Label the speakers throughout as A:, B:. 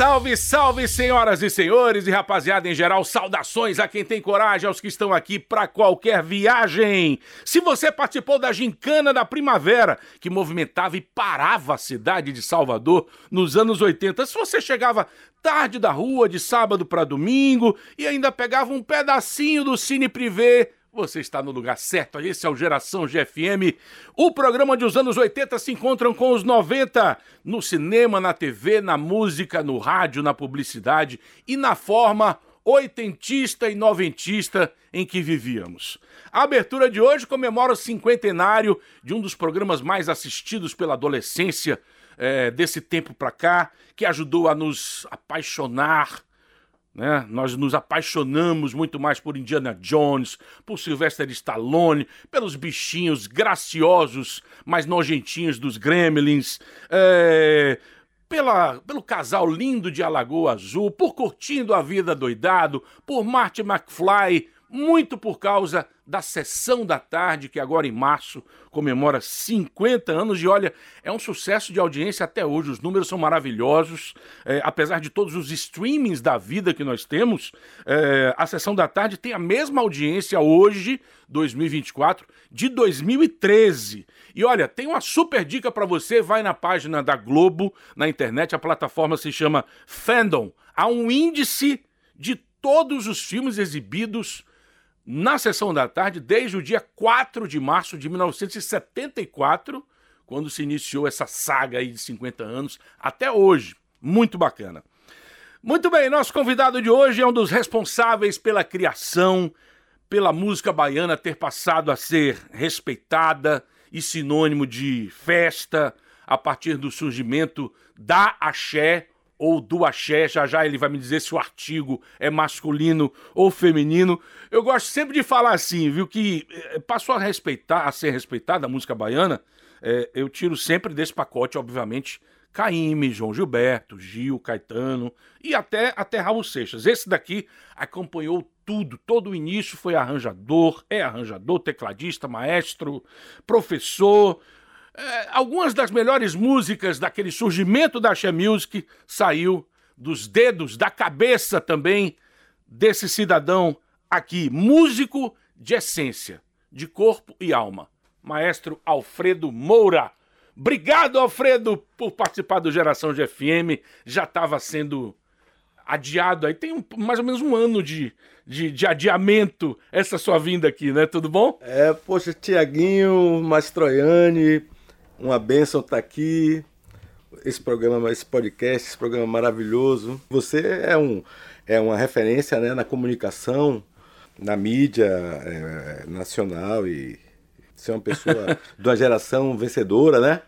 A: Salve, salve, senhoras e senhores e rapaziada em geral, saudações a quem tem coragem, aos que estão aqui para qualquer viagem. Se você participou da gincana da primavera, que movimentava e parava a cidade de Salvador nos anos 80, se você chegava tarde da rua de sábado para domingo e ainda pegava um pedacinho do Cine Privé, você está no lugar certo, esse é o Geração GFM, o programa onde os anos 80 se encontram com os 90, no cinema, na TV, na música, no rádio, na publicidade e na forma oitentista e noventista em que vivíamos. A abertura de hoje comemora o cinquentenário de um dos programas mais assistidos pela adolescência é, desse tempo para cá, que ajudou a nos apaixonar né? Nós nos apaixonamos muito mais por Indiana Jones, por Sylvester Stallone, pelos bichinhos graciosos, mais nojentinhos dos Gremlins, é... Pela, pelo casal lindo de Alagoa Azul, por Curtindo a Vida Doidado, por Marty McFly, muito por causa da sessão da tarde, que agora em março comemora 50 anos. E olha, é um sucesso de audiência até hoje. Os números são maravilhosos. É, apesar de todos os streamings da vida que nós temos, é, a sessão da tarde tem a mesma audiência hoje, 2024, de 2013. E olha, tem uma super dica para você. Vai na página da Globo, na internet. A plataforma se chama Fandom. Há um índice de todos os filmes exibidos na sessão da tarde desde o dia 4 de março de 1974, quando se iniciou essa saga aí de 50 anos, até hoje. Muito bacana. Muito bem, nosso convidado de hoje é um dos responsáveis pela criação, pela música baiana ter passado a ser respeitada e sinônimo de festa a partir do surgimento da axé ou do axé, já já ele vai me dizer se o artigo é masculino ou feminino. Eu gosto sempre de falar assim, viu, que eh, passou a respeitar, a ser respeitada a música baiana, é, eu tiro sempre desse pacote, obviamente, Caíme, João Gilberto, Gil, Caetano e até, até Raul Seixas. Esse daqui acompanhou tudo, todo o início foi arranjador, é arranjador, tecladista, maestro, professor, é, algumas das melhores músicas daquele surgimento da Axé Music saiu dos dedos, da cabeça também desse cidadão aqui, músico de essência, de corpo e alma, maestro Alfredo Moura. Obrigado, Alfredo, por participar do Geração de FM. Já estava sendo adiado aí. Tem um, mais ou menos um ano de, de, de, adiamento essa sua vinda aqui, né? Tudo bom?
B: É, poxa, Tiaguinho, Mastroianni, uma bênção estar tá aqui. Esse programa, esse podcast, esse programa maravilhoso. Você é, um, é uma referência né, na comunicação, na mídia é, nacional e você é uma pessoa de uma geração vencedora, né?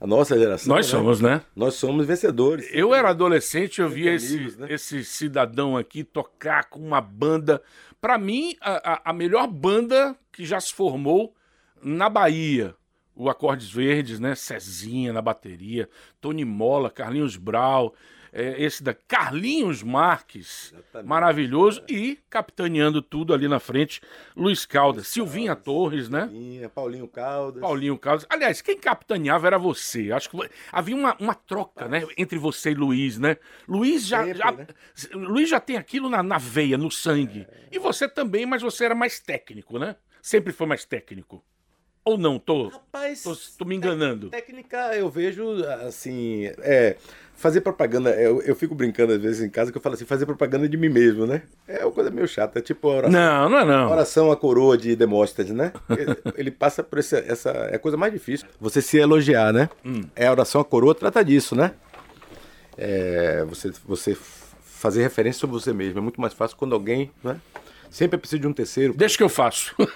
B: A nossa geração.
A: Nós né? somos, né?
B: Nós somos vencedores.
A: Eu era adolescente, eu via esse, né? esse cidadão aqui tocar com uma banda. Para mim, a, a melhor banda que já se formou na Bahia o Acordes Verdes, né? Cezinha na bateria, Tony Mola, Carlinhos Brau, é, esse da Carlinhos Marques, Exatamente. maravilhoso, e capitaneando tudo ali na frente, Luiz Caldas, Luiz Silvinha Caldas, Torres, né?
B: Silvinha, Paulinho Caldas.
A: Paulinho Caldas. Aliás, quem capitaneava era você. Acho que havia uma, uma troca, né? Entre você e Luiz, né? Luiz já, Sempre, já né? Luiz já tem aquilo na, na veia, no sangue. É... E você também, mas você era mais técnico, né? Sempre foi mais técnico. Ou não? Tô, Rapaz, tô, tô me enganando.
B: Técnica, eu vejo, assim, é, fazer propaganda, eu, eu fico brincando às vezes em casa que eu falo assim, fazer propaganda de mim mesmo, né? É uma coisa meio chata, é tipo
A: oração. Não, não é não.
B: Oração à coroa de Demóstenes, né? Ele, ele passa por essa, essa, é a coisa mais difícil, você se elogiar, né? Hum. É a oração à coroa, trata disso, né? É, você, você fazer referência sobre você mesmo, é muito mais fácil quando alguém, né? Sempre é preciso de um terceiro.
A: Deixa que eu faço.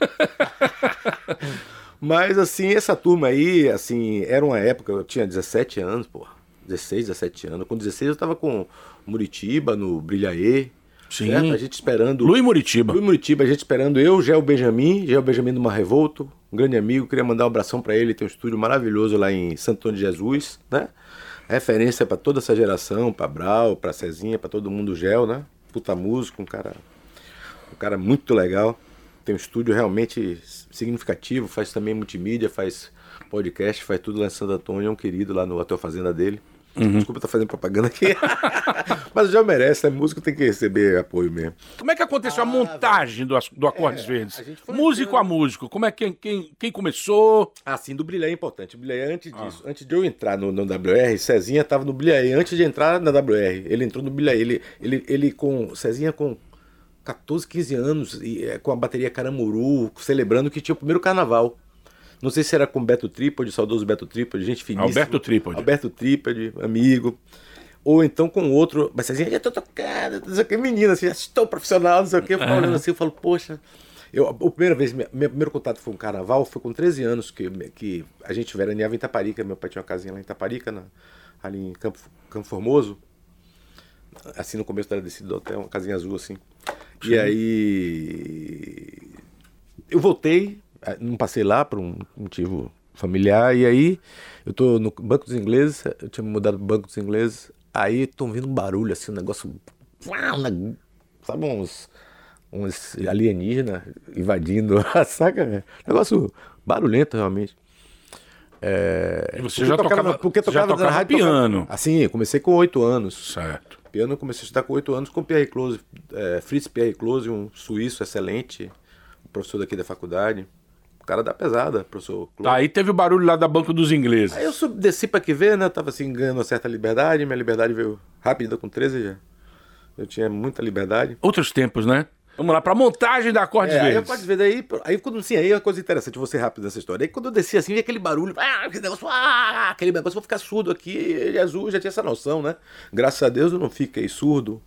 B: Mas, assim, essa turma aí, assim, era uma época, eu tinha 17 anos, pô. 16, 17 anos. Com 16 eu tava com Muritiba, no Brilhaê.
A: Sim. Certo?
B: A gente esperando.
A: Luiz Muritiba.
B: Luiz Muritiba, a gente esperando eu, Gel Benjamin, Gel Benjamin do Mar Revolto, um grande amigo. Queria mandar um abração para ele, tem um estúdio maravilhoso lá em Santo Antônio de Jesus, né? Referência para toda essa geração, para Brau, para Cezinha, para todo mundo, Gel, né? Puta músico, um cara. Um cara muito legal tem um estúdio realmente significativo, faz também multimídia, faz podcast, faz tudo lá em Santo Antônio, é um querido lá no Hotel Fazenda dele. Desculpa estar fazendo propaganda aqui. Mas já merece, né? Músico tem que receber apoio mesmo.
A: Como é que aconteceu a montagem do, do Acordes Verdes?
B: Ah, É, a gente foi
A: Músico
B: entrando-
A: a músico, como é que quem, quem, começou?
B: Ah, sim, do Brilhar é importante. O Brilhar, antes disso, antes de eu entrar no, no WR, Cezinha tava no Brilhar. Antes de entrar na WR, ele entrou no Brilhar. Ele, ele, ele com. Cezinha com 14, 15 anos, e, é, com a bateria Caramuru, celebrando que tinha o primeiro carnaval. Não sei se era com Beto Trípode, saudoso Beto Trípode, gente finíssima.
A: Alberto Trípode.
B: Alberto Trípode, amigo. Ou então com outro, mas Cezinha, já tô tocando, não sei o que, menina, assim, já estou profissional, não sei o que. Eu olhando assim, eu falo, poxa. Eu, a primeira vez, minha- meu primeiro contato foi um carnaval, foi com 13 anos que, que a gente veraneava em Itaparica. Meu pai tinha uma casinha lá em Itaparica, na- ali em Campo, Campo Formoso. Assim no começo da descida do hotel, uma casinha azul assim. E aí. Eu voltei, eh, não passei lá por um motivo familiar, e aí eu tô no Banco dos Ingleses, eu tinha me mudado pro Banco dos Ingleses, aí tô ouvindo um barulho assim, um negócio. Sabe uns. uns alienígenas invadindo, saca? velho? Negócio barulhento realmente. É,
A: E você já
B: tocava-
A: tocava,
B: porque
A: já
B: tocava na
A: tocava
B: rádio,
A: piano.
B: tocava- Assim, eu comecei com oito anos.
A: Certo.
B: Piano eu comecei a estudar com oito anos com Pierre Close, é, Fritz Pierre Close, um suíço excelente, um professor daqui da faculdade. O cara da pesada, professor Close.
A: Tá, aí teve o barulho lá da Banco dos Ingleses.
B: Aí eu sub, desci pra que ver, né? Tava assim, ganhando uma certa liberdade. Minha liberdade veio rápida com 13 já. Eu tinha muita liberdade.
A: Outros tempos, né? Vamos lá, pra montagem da Acordes
B: É, aí
A: Verdes.
B: pode ver daí, aí quando sim, aí é uma coisa interessante, vou ser rápido nessa história. Aí quando eu desci assim, vi aquele barulho, ah, aquele negócio, ah, aquele negócio, vou ficar surdo aqui. Ele azul já tinha essa noção, né? Graças a Deus eu não fiquei surdo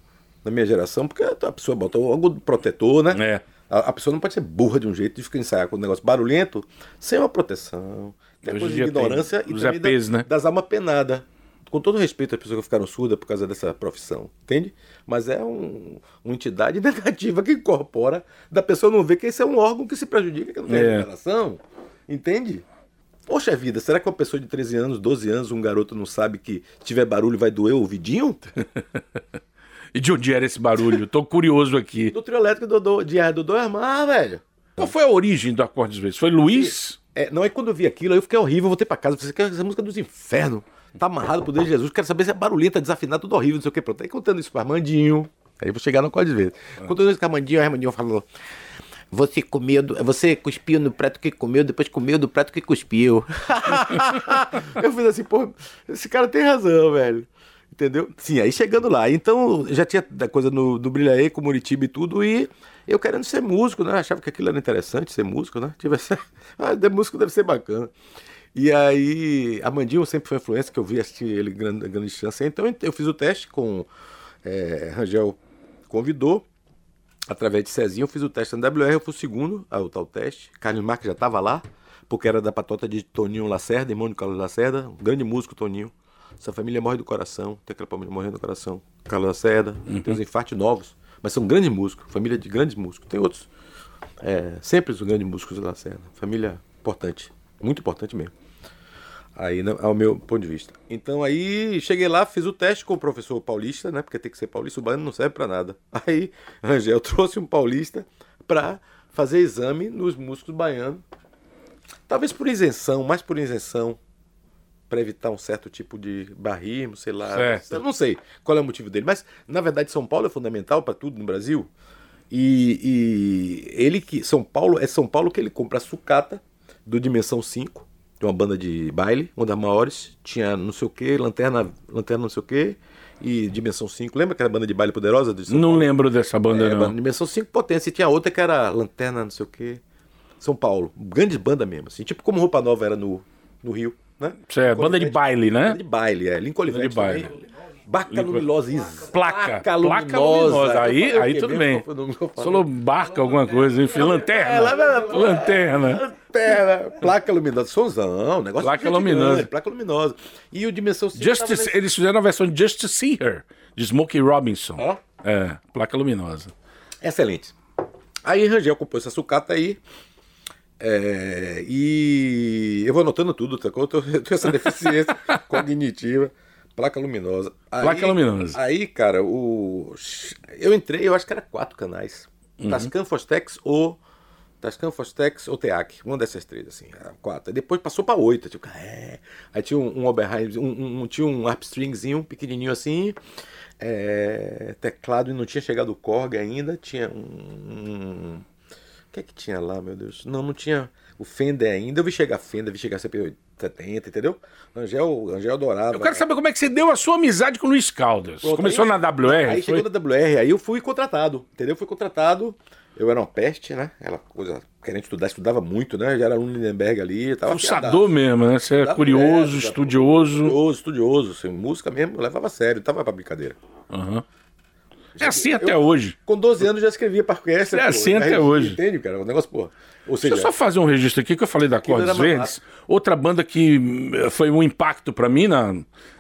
B: na minha geração, porque a pessoa botou algo protetor, né?
A: É.
B: A, a pessoa não pode ser burra de um jeito de ficar ensaiar com um negócio barulhento, sem uma proteção. Tem
A: Hoje
B: coisa de
A: dia tem
B: ignorância e também da-
A: EPs, né?
B: das almas penadas. Com todo respeito às pessoas que ficaram surdas por causa dessa profissão, entende? Mas é um, uma entidade negativa que incorpora da pessoa não ver que esse é um órgão que se prejudica, que não tem
A: É.
B: entende? Poxa vida, será que uma pessoa de 13 anos, 12 anos, um garoto não sabe que tiver barulho vai doer o ouvidinho?
A: E de onde era esse barulho? Tô curioso aqui.
B: Do trio elétrico do Dodô, de. Dodô Armar, velho.
A: Qual foi a origem do Acordes Verdes? Foi Luiz?
B: É, não, é quando eu vi aquilo, aí eu fiquei horrível, eu voltei pra casa, pensei que essa música é dos infernos. Tá amarrado pro Deus de Jesus, quero saber se é barulhenta, desafinado, tudo horrível, não sei o que. Pronto, aí contando isso pro Armandinho, aí eu vou chegar no código de vez. Contando isso com o Armandinho, o Armandinho falou... Você comeu, do- você cuspiu no prato que comeu, depois comeu do prato que cuspiu. eu fiz assim, pô, esse cara tem razão, velho. Entendeu? Sim, aí chegando lá. Então, já tinha da coisa no, do Brilhaê com Muritiba e tudo, e eu querendo ser músico, né? Achava que aquilo era interessante, ser músico, né? Tivesse... ah, de músico deve ser bacana. E aí, Amandinho sempre foi influência, que eu vi assistir ele grande, grande chance. Então, eu fiz o teste com... É, Rangel convidou, através de Cezinho, eu fiz o teste na WR, eu fui o segundo a o tal teste. Carlos Marques já estava lá, porque era da patota de Toninho Lacerda, irmão de Carlos Lacerda, um grande músico, Toninho. Essa família morre do coração, tem aquela família morrendo do coração. Carlos Lacerda, tem uns infartos novos, mas são grandes músicos, família de grandes músicos. Tem outros, é, sempre os grandes músicos de Lacerda, família importante, muito importante mesmo. Aí, né, ao meu ponto de vista. Então aí cheguei lá, fiz o teste com o professor paulista, né? Porque tem que ser paulista, o baiano não serve pra nada. Aí Rangel trouxe um paulista pra fazer exame nos músicos baianos. Talvez por isenção, mais por isenção, pra evitar um certo tipo de barrismo, sei lá.
A: Certo.
B: Eu não sei qual é o motivo dele, mas na verdade São Paulo é fundamental pra tudo no Brasil. E, e ele que São Paulo é São Paulo que ele compra a sucata do Dimensão 5, de uma banda de baile, uma das maiores, tinha não sei o que, lanterna, lanterna não sei o que, e Dimensão 5. Lembra aquela banda de baile poderosa de
A: Não lembro dessa banda,
B: É,
A: não.
B: Dimensão 5 potência. E tinha outra que era Lanterna, não sei o que. São Paulo. Grande banda mesmo, assim. Tipo como Roupa Nova era no, no Rio, né?
A: Certo, banda de
B: Olivetti.
A: baile, né?
B: Banda de baile, é. Lincoln
A: Banda de
B: Olivetti
A: baile.
B: também. Barca luminosa, isso.
A: Placa.
B: Placa luminosa.
A: Placa luminosa. Aí, aí tudo bem. Falou barca, alguma coisa, enfim. Lanterna.
B: É, lá vai-
A: Lanterna.
B: Lanterna. Placa luminosa. Sonzão, negócio
A: Placa luminosa.
B: Placa luminosa. E o Dimensão 5
A: Just
B: nesse-
A: eles fizeram a versão Just to See Her, de Smokey Robinson.
B: Ó.
A: É, placa luminosa.
B: Excelente. Aí Rangel compôs essa sucata aí. é, e eu vou anotando tudo, tá? Eu tô- eu tenho essa deficiência cognitiva. Placa luminosa. Aí-
A: Placa luminosa.
B: Aí, cara, o. Eu entrei, eu acho que era quatro canais.
A: Uhum.
B: Tascam, Fostex ou Tascam, Fostex ou Teac, uma dessas três, assim, quatro. Depois passou pra oito, tipo, é. Aí tinha um, um Oberheim, um, um, tinha um harp stringzinho pequenininho assim, é, teclado e não tinha chegado o Korg ainda, tinha um... O que é que tinha lá, meu Deus? Não, não tinha o Fender ainda. Eu vi chegar Fender, vi chegar CP70, entendeu? Angel, Angel adorava.
A: Eu quero saber como é que você deu a sua amizade com o Luiz Caldas. Pronto, Começou aí, na WR?
B: Aí foi? chegou na WR, aí eu fui contratado, entendeu? Fui contratado. Eu era uma peste, né? Aquela coisa, querendo estudar, estudava muito, né? Já era um Lindenberg ali. Tava
A: Fuçador mesmo, né? Você é curioso, estudioso.
B: Curioso, estudioso. Assim, música mesmo, levava a sério, tava pra brincadeira.
A: Aham. Uhum. É assim até eu, hoje.
B: Com 12 anos já escrevia para orquestra.
A: É pô, assim até hoje.
B: Entende, cara? O negócio, pô.
A: Ou seja, Deixa eu só fazer um registro aqui que eu falei da Cordes Verdes. Outra banda que eh, foi um impacto para mim na,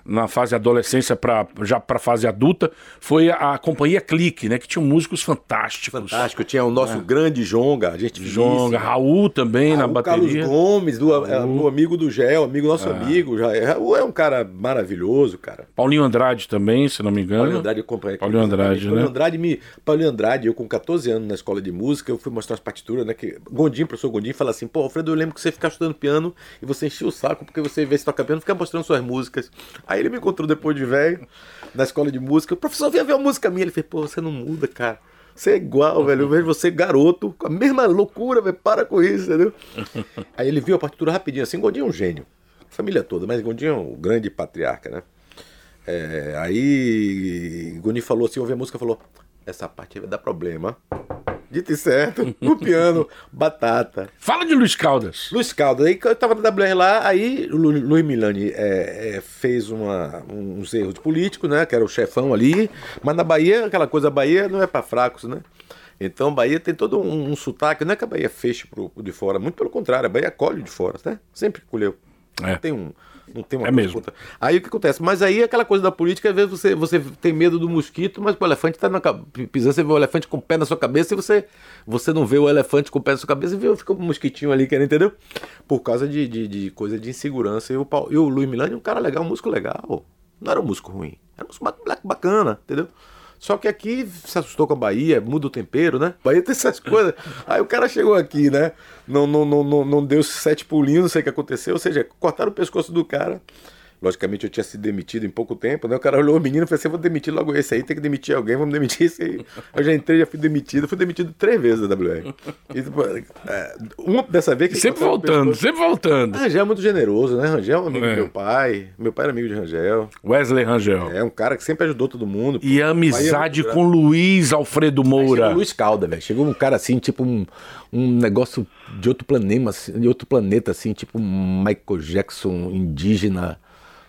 A: na fase adolescência para já para fase adulta foi a, a, companhia Clique, né, que tinha músicos fantásticos.
B: Fantástico, tinha o nosso é. grande Jonga, a gente
A: Jonga, Raul também Raul, na bateria.
B: Carlos Gomes, do, é, do amigo do Gel, amigo nosso é. amigo, já é, é um cara maravilhoso, cara.
A: Paulinho Andrade também, se não me engano.
B: Paulinho Andrade comprei.
A: Paulinho Andrade, né? Paulinho
B: Andrade me Paulinho Andrade, eu com 14 anos na escola de música, eu fui mostrar as partituras, né, que Gondim, professor Gondim fala assim: "Pô, Alfredo, eu lembro que você ficava estudando piano e você enchia o saco porque você vê se toca piano, fica mostrando suas músicas". Aí ele me encontrou depois de velho, na escola de música. O professor vinha ver uma música minha. Ele fez, pô, você não muda, cara. Você é igual, velho. Eu vejo você garoto, com a mesma loucura, velho. Para com isso, entendeu? Aí ele viu a partitura rapidinho, assim. Gondinho é um gênio. Família toda, mas Gondinho é um grande patriarca, né? É, aí Gondinho falou assim, ouviu a música falou: Essa parte vai dar problema. Dito e certo, o piano, batata.
A: Fala de Luiz Caldas.
B: Luiz Caldas, aí eu tava na WR lá, aí o Luiz Milani é, é, fez uma, uns erros políticos, né? Que era o chefão ali. Mas na Bahia, aquela coisa, a Bahia não é para fracos, né? Então, Bahia tem todo um, um, sotaque, não é que a Bahia feche pro, de fora, muito pelo contrário, a Bahia acolhe de fora, né? Sempre colheu. É. Tem um, não tem uma
A: é mesmo.
B: Contra... Aí o que acontece? Mas aí aquela coisa da política, às vezes você, você tem medo do mosquito, mas o elefante está na pisando, você vê o elefante com o pé na sua cabeça e você, você não vê o elefante com o pé na sua cabeça e vê, fica um mosquitinho ali, querendo, entendeu? Por causa de, de, de coisa de insegurança. E o, e o Luiz Milani é um cara legal, um músico legal. Não era um músico ruim, era um músico bacana, entendeu? Só que aqui se assustou com a Bahia, muda o tempero, né? Bahia tem essas coisas. Aí o cara chegou aqui, né? Não, não, não, não, não deu sete pulinhos, não sei o que aconteceu. Ou seja, cortaram o pescoço do cara. Logicamente eu tinha sido demitido em pouco tempo, né? O cara olhou o menino e falou assim: vou demitir logo esse aí, tem que demitir alguém, vamos demitir esse aí. Eu já entrei, já fui demitido, fui demitido três vezes da WR. E, tipo, é, uma dessa vez que.
A: Sempre voltando, sempre voltando.
B: Rangel é muito generoso, né? Rangel é um amigo é. do meu pai. Meu pai era amigo de Rangel.
A: Wesley Rangel.
B: É um cara que sempre ajudou todo mundo.
A: E amizade com Luiz Alfredo Moura.
B: Chegou Luiz Calda, velho. Chegou um cara assim, tipo um, um negócio de outro planeta, assim, de outro planeta, assim, tipo um Michael Jackson indígena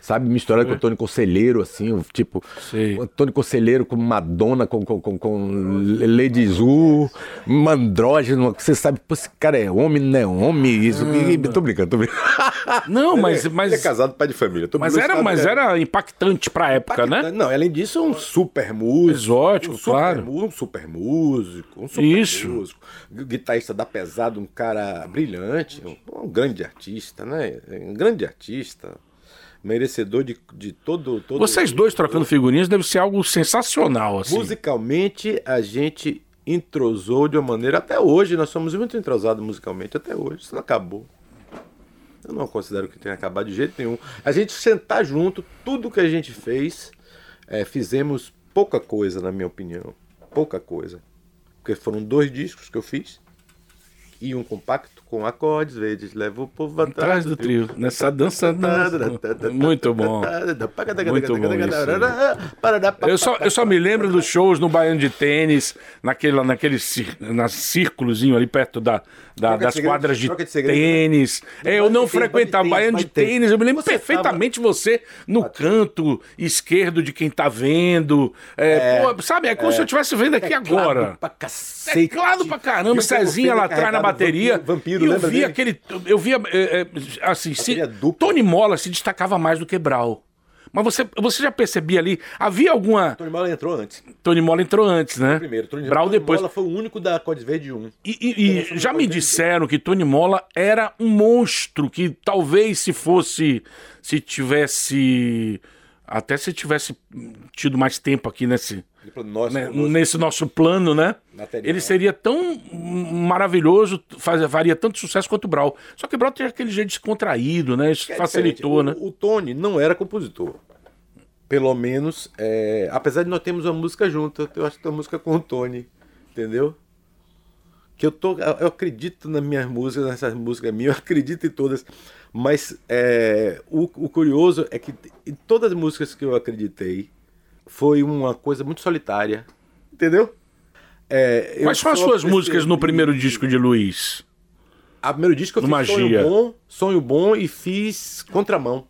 B: sabe? Misturado com o Antônio Conselheiro, assim, tipo, Sei. Antônio Conselheiro com Madonna, com, com, com, com Lady Zu, Mandrógeno, você sabe, pô, esse cara é homem, não é homem, isso. Ah, tô brincando, tô brincando.
A: Não, mas. Ele, mas...
B: Ele é casado, pai de família.
A: Tô mas era, mas é. era impactante pra época, né?
B: impactante. né? Não, além disso, um super músico.
A: Exótico,
B: um
A: claro.
B: Super, um super músico, um super
A: isso.
B: músico. Guitarrista da pesado, um cara brilhante, um, um grande artista, né? Um grande artista merecedor de, de todo, todo.
A: Vocês dois trocando figurinhas deve ser algo sensacional, assim.
B: Musicalmente, a gente entrosou de uma maneira. Até hoje, nós somos muito entrosados musicalmente, até hoje. Isso não acabou. Eu não considero que tenha acabado de jeito nenhum. A gente sentar junto, tudo que a gente fez, é, fizemos pouca coisa, na minha opinião. Pouca coisa. Porque foram dois discos que eu fiz e um compacto com acordes verdes leva o povo
A: atrás do trio. Nessa dança. Muito bom. Muito bom isso. Eu só, eu só me lembro dos shows no Baiano de Tênis, naquele, naquele na círculozinho ali perto da, da das segredo, quadras de, de tênis. É, eu não frequentava Baiano de Tênis. Eu me lembro perfeitamente você no canto esquerdo de quem tá vendo. É, é, pô, sabe, é como se eu estivesse vendo aqui agora. É claro pra caramba, Cezinha lá atrás na bateria. Vampiro eu vi dele? aquele. Eu via. É, assim, se, Tony Mola se destacava mais do que Brau. Mas você, você já percebia ali, havia alguma.
B: Tony Mola entrou antes.
A: Tony Mola entrou antes, né?
B: Primeiro, Tony,
A: Brau
B: Tony
A: depois.
B: Mola foi o único da Código Verde 1.
A: E, e, e já me disseram que Tony Mola era um monstro que talvez se fosse. Se tivesse Até se tivesse tido mais tempo aqui nesse,
B: Nossa,
A: né, nesse nosso plano, né?
B: Material.
A: Ele seria tão maravilhoso, faz, faria tanto sucesso quanto o Brau. Só que o Brau tem aquele jeito descontraído, né? Isso
B: É
A: facilitou, né?
B: O, Tony não era compositor. Pelo menos, é, apesar de nós termos uma música junto, eu acho que tem uma música com o Tony, entendeu? Que eu tô, eu acredito nas minhas músicas, nessas músicas minhas, eu acredito em todas, mas é, o, o curioso é que em todas as músicas que eu acreditei foi uma coisa muito solitária, entendeu? É,
A: Quais são as suas músicas no primeiro disco de Luiz?
B: A primeiro disco eu fiz
A: Magia.
B: Sonho Bom, Sonho Bom e fiz Contramão.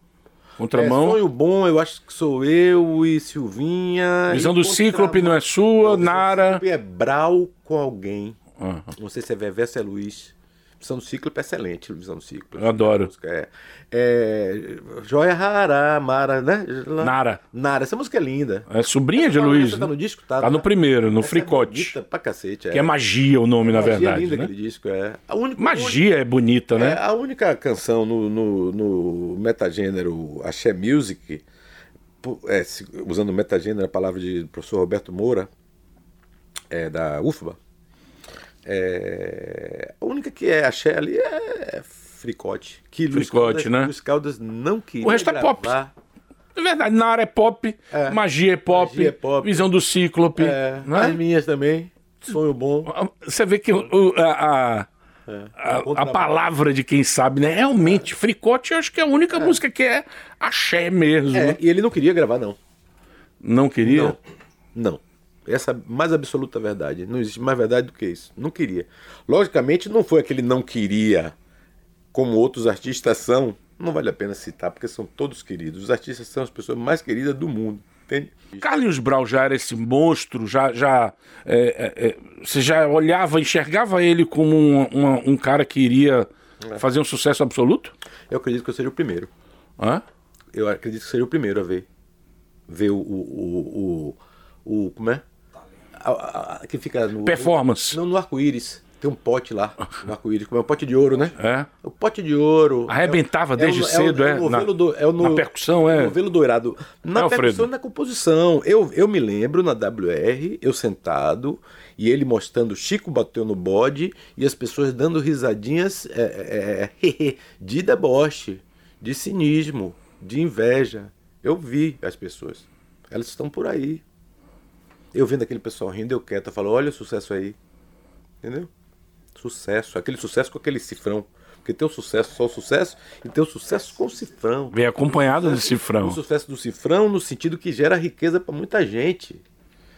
A: Contramão?
B: É, sonho bom, eu acho que sou eu e Silvinha.
A: Visão
B: e
A: do. Cíclope não é sua,
B: do
A: Nara.
B: Cíclope é Brau com alguém.
A: Aham.
B: Não sei se é Vevé, se é Luiz. Visão do Cíclope é excelente, Visão do Cíclope.
A: Eu adoro.
B: É, é, Joia Rara, Mara, né?
A: Nara.
B: Nara, essa música é linda.
A: É sobrinha de
B: Essa
A: Luiz.
B: Tá
A: né?
B: no disco? Tá,
A: Tá no primeiro, no
B: Essa
A: Fricote.
B: É pra cacete.
A: Que é Magia o nome, na
B: Magia
A: verdade.
B: linda
A: né?
B: aquele disco, é. A única,
A: Magia é bonita,
B: É,
A: né?
B: a única canção no, no, no metagênero Axé Music, é, usando metagênero, a palavra de professor Roberto Moura, é, da UFBA, é, a única que é Axé ali é Fricote. Que Luiz
A: Fricote,
B: Caldas,
A: né?
B: Luiz Caldas não queria
A: O resto é pop. É verdade, Nara é pop,
B: É.
A: Magia é pop,
B: Magia é pop.
A: Visão do Cíclope.
B: É,
A: né?
B: As minhas também, Sonho Bom.
A: Você vê que o- a, a, a- a
B: Contramão.
A: palavra de quem sabe, né? Realmente, Fricote eu acho que é a única música que é axé mesmo.
B: É,
A: né?
B: e ele não queria gravar, não.
A: Não queria?
B: Não. Não. Essa mais absoluta verdade. Não existe mais verdade do que isso. Não queria. Logicamente, não foi aquele não queria, como outros artistas são. Não vale a pena citar, porque são todos queridos. Os artistas são as pessoas mais queridas do mundo. Entende?
A: Carlinhos Brau já era esse monstro, já, já é, é, é, você já olhava, enxergava ele como um, uma- um cara que iria
B: É.
A: fazer um sucesso absoluto?
B: Eu acredito que eu seria o primeiro.
A: Hã?
B: Eu acredito que seria o primeiro a ver. Ver o. o, o, o, o- como é? A- a- que fica no.
A: Performance.
B: Não, no arco-íris. Tem um pote lá, no arco-íris, como é um pote de ouro, né?
A: É.
B: O pote de ouro.
A: Arrebentava
B: o-
A: desde
B: o-
A: cedo,
B: o-
A: é?
B: o
A: Na-
B: do- é o no-
A: na percussão, é?
B: o novelo dourado. Na
A: É, Alfredo?
B: percussão e na composição. Eu, eu me lembro na WR, eu sentado, e ele mostrando Chico bateu no bode, e as pessoas dando risadinhas é, é, é, de deboche, de cinismo, de inveja. Eu vi as pessoas. Elas estão por aí. Eu vendo aquele pessoal rindo, eu quieto, eu falo, olha o sucesso aí. Entendeu? Sucesso, aquele sucesso com aquele cifrão. Porque tem o sucesso só o sucesso e tem o sucesso com o cifrão.
A: Vem acompanhado de
B: O
A: cifrão.
B: sucesso do cifrão no sentido que gera riqueza para muita gente.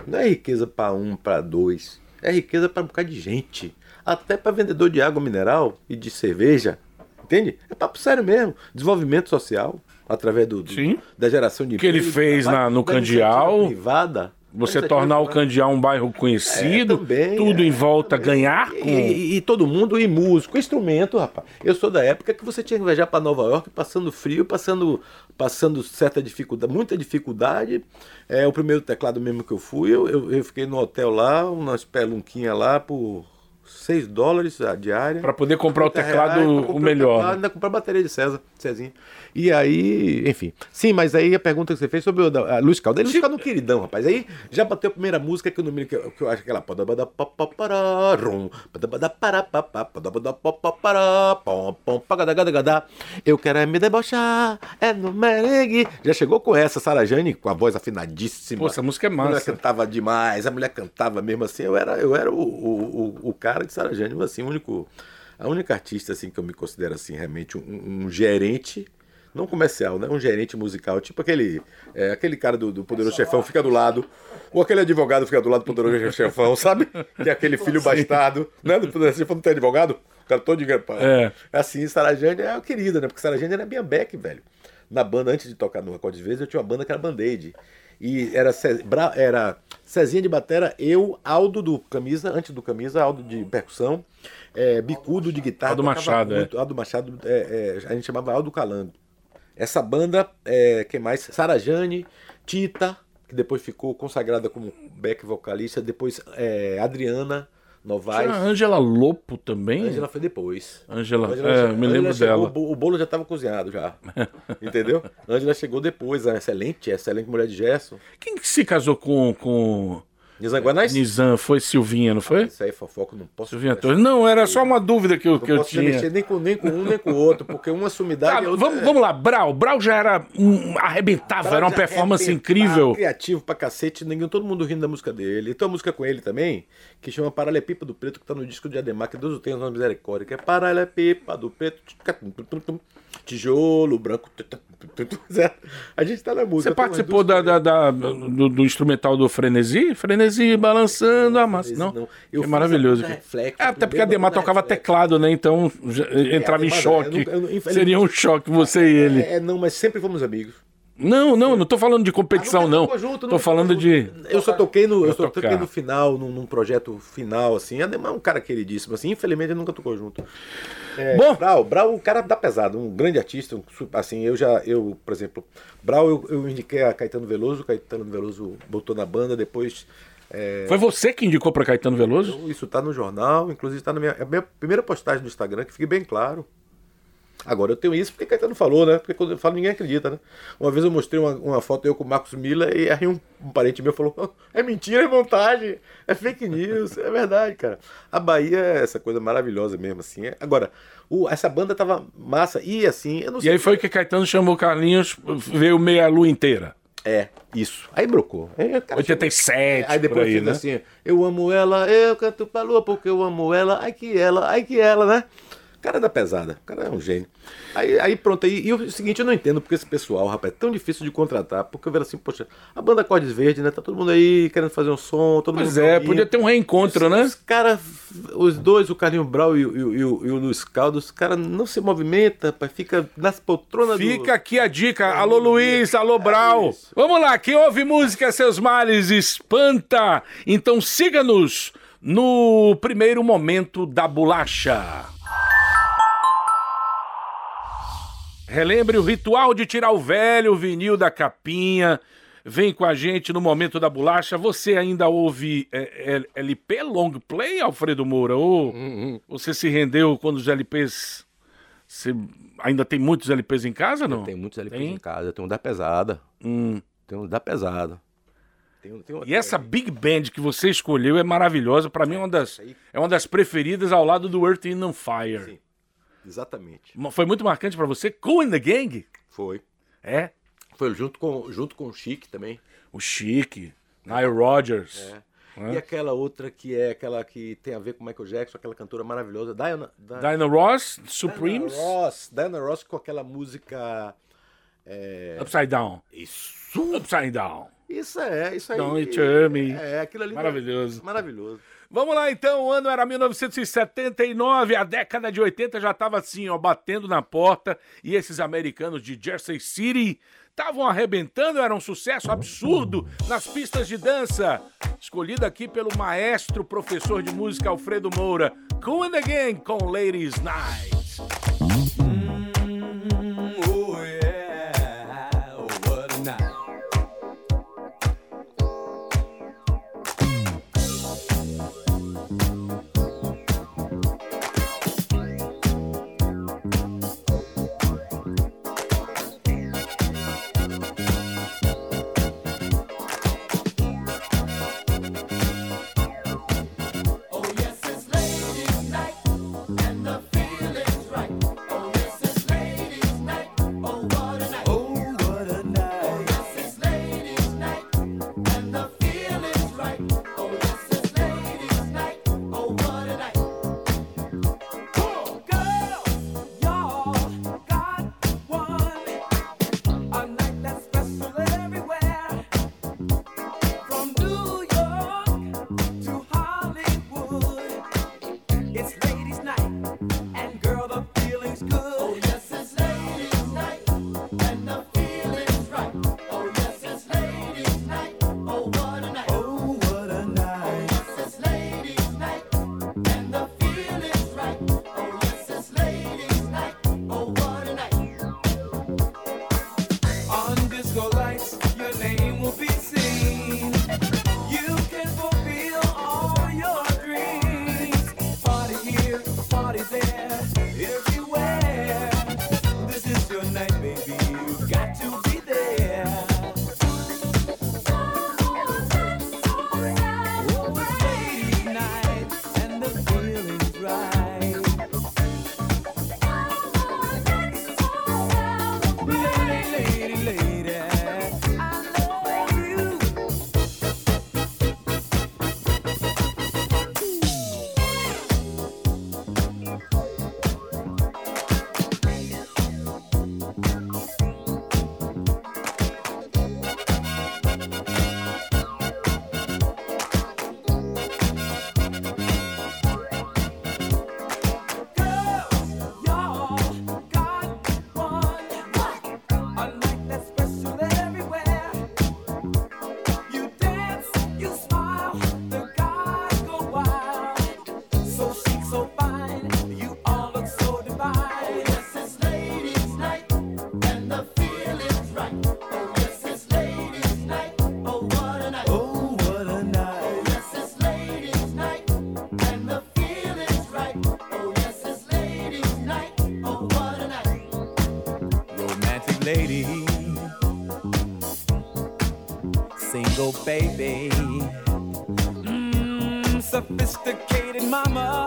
B: Não é riqueza para um, para dois. É riqueza para um bocado de gente. Até para vendedor de água mineral e de cerveja. Entende? É papo sério mesmo. Desenvolvimento social através do, do- da geração de
A: Que ele
B: emprego,
A: fez na- no Candial.
B: privada.
A: Você tornar o. Candial um bairro conhecido,
B: É, também,
A: tudo
B: é,
A: em volta
B: também.
A: ganhar
B: E,
A: com.
B: e- e todo mundo, e músico, instrumento, rapaz. Eu sou da época que você tinha que viajar para Nova York passando frio, passando, passando certa dificuldade, muita dificuldade. É, o primeiro teclado mesmo que eu fui, eu, eu, eu fiquei no hotel lá, umas pelunquinhas lá por 6 dólares a diária.
A: Pra poder comprar o
B: 30
A: teclado
B: reais pra
A: o
B: comprar
A: melhor,
B: teclado,
A: né?
B: Ainda comprar a bateria de César, Cezinha. E aí, enfim. Sim, mas aí a pergunta que você fez sobre o a Luiz Caldas. Luiz Caldas é um queridão, rapaz. Aí já bateu a primeira música que eu não me que eu, que eu acho pom, pagadagadagada. Eu quero é me debochar, é no merengue. Já chegou com essa, Sara Jane, com a voz afinadíssima.
A: Pô, essa música é
B: A mulher
A: massa.
B: cantava demais, a mulher cantava mesmo assim. Eu era, eu era o, o, o, o cara de Sara Jane, assim, o único, a única artista assim que eu me considero assim realmente um, um gerente, não comercial, né? Um gerente musical, tipo aquele, é, aquele cara do, do Poderoso Chefão fica do lado, ou aquele advogado fica do lado do Poderoso Chefão, sabe? Que é aquele filho bastardo, né? Do Poderoso Chefão não tem advogado, o cara todo de
A: É.
B: Assim, Sara Jane é a querida, né? Porque Sara Jane era minha velho. Na banda, antes de tocar no Acorde de Vezes, eu tinha uma banda que era Band-Aid. E era, era Cezinha de Batera, eu, Aldo do Camisa, antes do Camisa, Aldo de percussão, é, Bicudo de guitarra.
A: Aldo Machado, é.
B: muito, Aldo Machado, é, é, a gente chamava Aldo Calango. Essa banda, é, quem mais? Sara Jane, Tita, que depois ficou consagrada como back vocalista, depois é, Adriana, Novaes.
A: Tinha a Angela Lopo também.
B: Angela foi depois.
A: Angela,
B: Ângela
A: é,
B: chegou-
A: me lembro
B: chegou,
A: dela.
B: o bo- O bolo já estava cozinhado já. Entendeu? Ângela chegou depois, a excelente, excelente mulher de Gerson.
A: Quem que se casou com, com
B: Nizanguanais?
A: Nizam? Foi Silvinha, não foi?
B: Isso aí é fofoca, não posso.
A: Silvinha Torres. Não, era só uma dúvida que eu,
B: Não
A: que eu
B: posso
A: tinha.
B: mexer nem com, nem com um nem com o outro, porque uma é sumidade.
A: Tá,
B: e a outra
A: vamos, vamos lá, Brau. Brau já era. um, arrebentava,
B: Brau
A: era uma
B: já
A: performance incrível.
B: Criativo pra cacete, ninguém, todo mundo rindo da música dele. E tem uma música com ele também, que chama Paralepipa do Preto, que tá no disco de Ademar, que Deus o tenha, misericórdia, que é Paralepipa do Preto, tijolo branco. A gente tá na música.
A: Você participou da, da- da- do, do instrumental do Frenesi? Frenesi balançando a massa. Não,
B: Não,
A: é
B: eu fiz
A: maravilhoso.
B: Reflexo,
A: é, até porque a Demar tocava
B: Reflexo.
A: teclado, né? Então já entrava em choque. Seria um choque você e ele.
B: É, não, mas sempre fomos amigos.
A: Não, não, não tô falando de competição,
B: Ah,
A: não.
B: tocou junto,
A: Tô
B: nunca
A: falando
B: tocou
A: de.
B: Eu só toquei no, eu só
A: tocar.
B: toquei no final, num, num projeto final, assim. Ademar é um cara queridíssimo, assim. Infelizmente ele nunca tocou junto. É,
A: Bom.
B: Brau, Brau, um cara da pesado, um grande artista, um assim, eu já, eu, por exemplo, Brau eu, eu indiquei a Caetano Veloso, Caetano Veloso botou na banda, depois é,
A: Foi você que indicou pra Caetano Veloso?
B: isso tá no jornal, inclusive tá na minha, é a minha primeira postagem no Instagram, que fique bem claro. Agora eu tenho isso porque Caetano falou, né? Porque quando eu falo ninguém acredita, né? Uma vez eu mostrei uma, uma foto eu com o Marcos Mila e aí um, um parente meu falou: "Oh, é mentira, é montagem, é fake news, é verdade, cara. A Bahia é essa coisa maravilhosa mesmo, assim. É- Agora, o- essa banda tava massa e assim, eu não
A: E
B: sei.
A: aí foi que Caetano chamou Carlinhos, veio meia lua inteira.
B: É, isso. Aí brocou. Aí, cara
A: 87,
B: Aí depois
A: aí, né?
B: assim, eu amo ela, eu canto pra lua porque eu amo ela, ai que ela, ai que ela, né? O cara é da pesada, o cara é um gênio. Aí, aí pronto, aí, e o seguinte, eu não entendo porque esse pessoal, rapaz, é tão difícil de contratar, porque eu vejo assim, poxa, a banda Cordes Verde, né? Tá todo mundo aí querendo fazer um som, todo
A: Pois
B: mundo.
A: é, podia ter um reencontro, né?
B: Os caras, os dois, o Carlinho Brau e, o- e e e o Luiz Caldas, os caras não se movimenta, rapaz, fica nas poltronas do...
A: Fica aqui a dica. Alô, Luiz, alô, Brau.
B: isso.
A: Vamos lá, quem ouve música, seus males espanta. Então siga-nos no primeiro momento da bolacha. Relembre o ritual de tirar o velho vinil da capinha. Vem com a gente no momento da bolacha. Você ainda ouve é, é, LP long play, Alfredo Moura? Ou você se rendeu quando os LPs. Você ainda tem muitos LPs em casa, não?
B: Tem muitos LPs
A: Tem?
B: em casa, eu tenho um da pesada,
A: Hum.
B: tem um da pesada. Tem, tem
A: E essa Big Band que você escolheu é maravilhosa. Pra mim é uma das, é uma das preferidas ao lado do Earth in Fire.
B: Sim. Exatamente.
A: Foi muito marcante pra você? Cool in the Gang?
B: Foi.
A: É.
B: Foi junto com, junto com o Chique também.
A: O Chique, Nile Rodgers.
B: E aquela outra que é aquela que tem a ver com Michael Jackson, aquela cantora maravilhosa, Diana, Di-
A: Dinah Ross,
B: Diana
A: Supremes,
B: Ross. Diana Ross com aquela música. é,
A: Upside Down.
B: Isso!
A: Upside Down.
B: Isso é, isso aí.
A: Don't turn me.
B: É, aquilo ali.
A: Maravilhoso.
B: Maravilhoso.
A: Vamos lá então, o ano era 1979, a década de 80 já estava assim, ó, batendo na porta, e esses americanos de Jersey City estavam arrebentando, era um sucesso absurdo nas pistas de dança. Escolhido aqui pelo maestro, professor de música Alfredo Moura, Cool and Gang com Ladies Night.
C: Oh baby. Mm, sophisticated mama.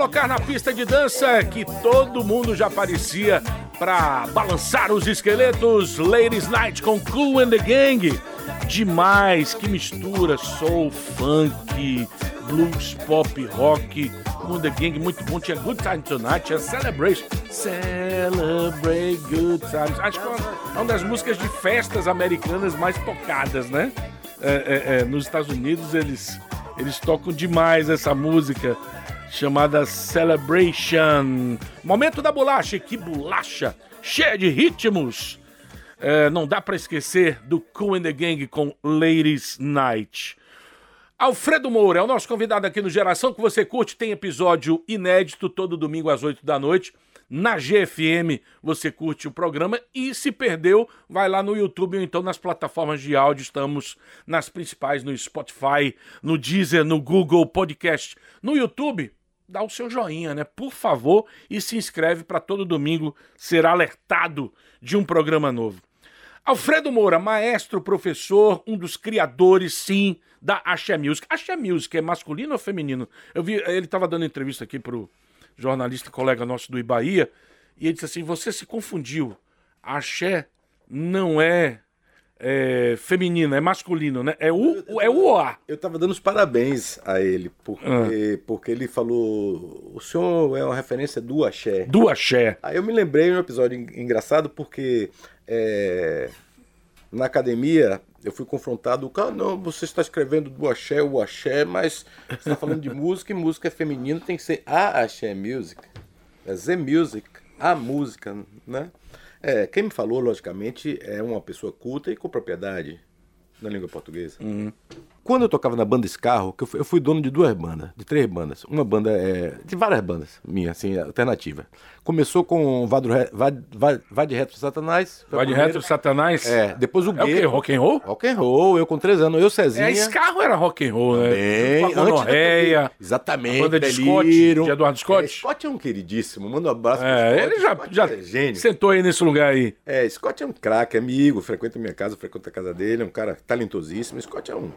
A: Colocar na pista de dança que todo mundo já aparecia pra balançar os esqueletos. Ladies Night com Cool and the Gang. Demais, que mistura soul, funk, blues, pop, rock. Cool and the Gang, muito bom. Tinha Good Time Tonight, tinha Celebration. Celebrate Good Times. Acho que é uma, é uma das músicas de festas americanas mais tocadas, né? É, é, é, nos Estados Unidos eles, eles tocam demais essa música chamada Celebration. Momento da bolacha, que bolacha, cheia de ritmos. É, não dá pra esquecer do Cool and the Gang com Ladies Night. Alfredo Moura é o nosso convidado aqui no Geração que você curte. Tem episódio inédito todo domingo às 8 da noite. Na GFM você curte o programa e se perdeu, vai lá no YouTube ou então nas plataformas de áudio. Estamos nas principais, no Spotify, no Deezer, no Google Podcast. No YouTube, dá o seu joinha, né? Por favor, e se inscreve para todo domingo ser alertado de um programa novo. Alfredo Moura, maestro, professor, um dos criadores, sim, da Axé Music. Axé Music é masculino ou feminino? Eu vi, ele estava dando entrevista aqui pro jornalista colega nosso do Ibaía, e ele disse assim: você se confundiu. Axé não é, é feminino, é masculino, né? É o, é o A.
B: Eu tava dando os parabéns a ele, porque,
A: Ah.
B: porque ele falou: o senhor é uma referência do axé.
A: Do Axé.
B: Aí eu me lembrei de um episódio en- engraçado porque é, na academia eu fui confrontado, cara, não, você está escrevendo do axé, o axé, mas você está falando de música e música é feminino, tem que ser a axé music, é Z music, a música, né? É, quem me falou, logicamente, é uma pessoa culta e com propriedade na língua portuguesa. Quando eu tocava na banda Escarro, que eu fui, eu fui dono de duas bandas, de três bandas. Uma banda, é, de várias bandas, minha, assim, alternativa. Começou com Vadro, Re- Vad, Vad, Vad Retro Satanás.
A: Vai de retro Satanás?
B: É, depois o
A: É o quê? Rock and roll?
B: Rock and roll, eu com três anos, eu Cezinha.
A: É, esse carro era rock and roll, né?
B: Bem,
A: Junto com a
B: antes da
A: Gonorreia.
B: Covid. Exatamente.
A: a banda de Scott, de Eduardo Scott.
B: É, Scott é um queridíssimo, manda um abraço pro
A: É,
B: Scott.
A: ele já,
B: Scott
A: já
B: é gênio.
A: sentou aí nesse lugar aí.
B: É, Scott é um craque, amigo, frequenta minha casa, frequenta a casa dele, é um cara talentosíssimo. Scott é um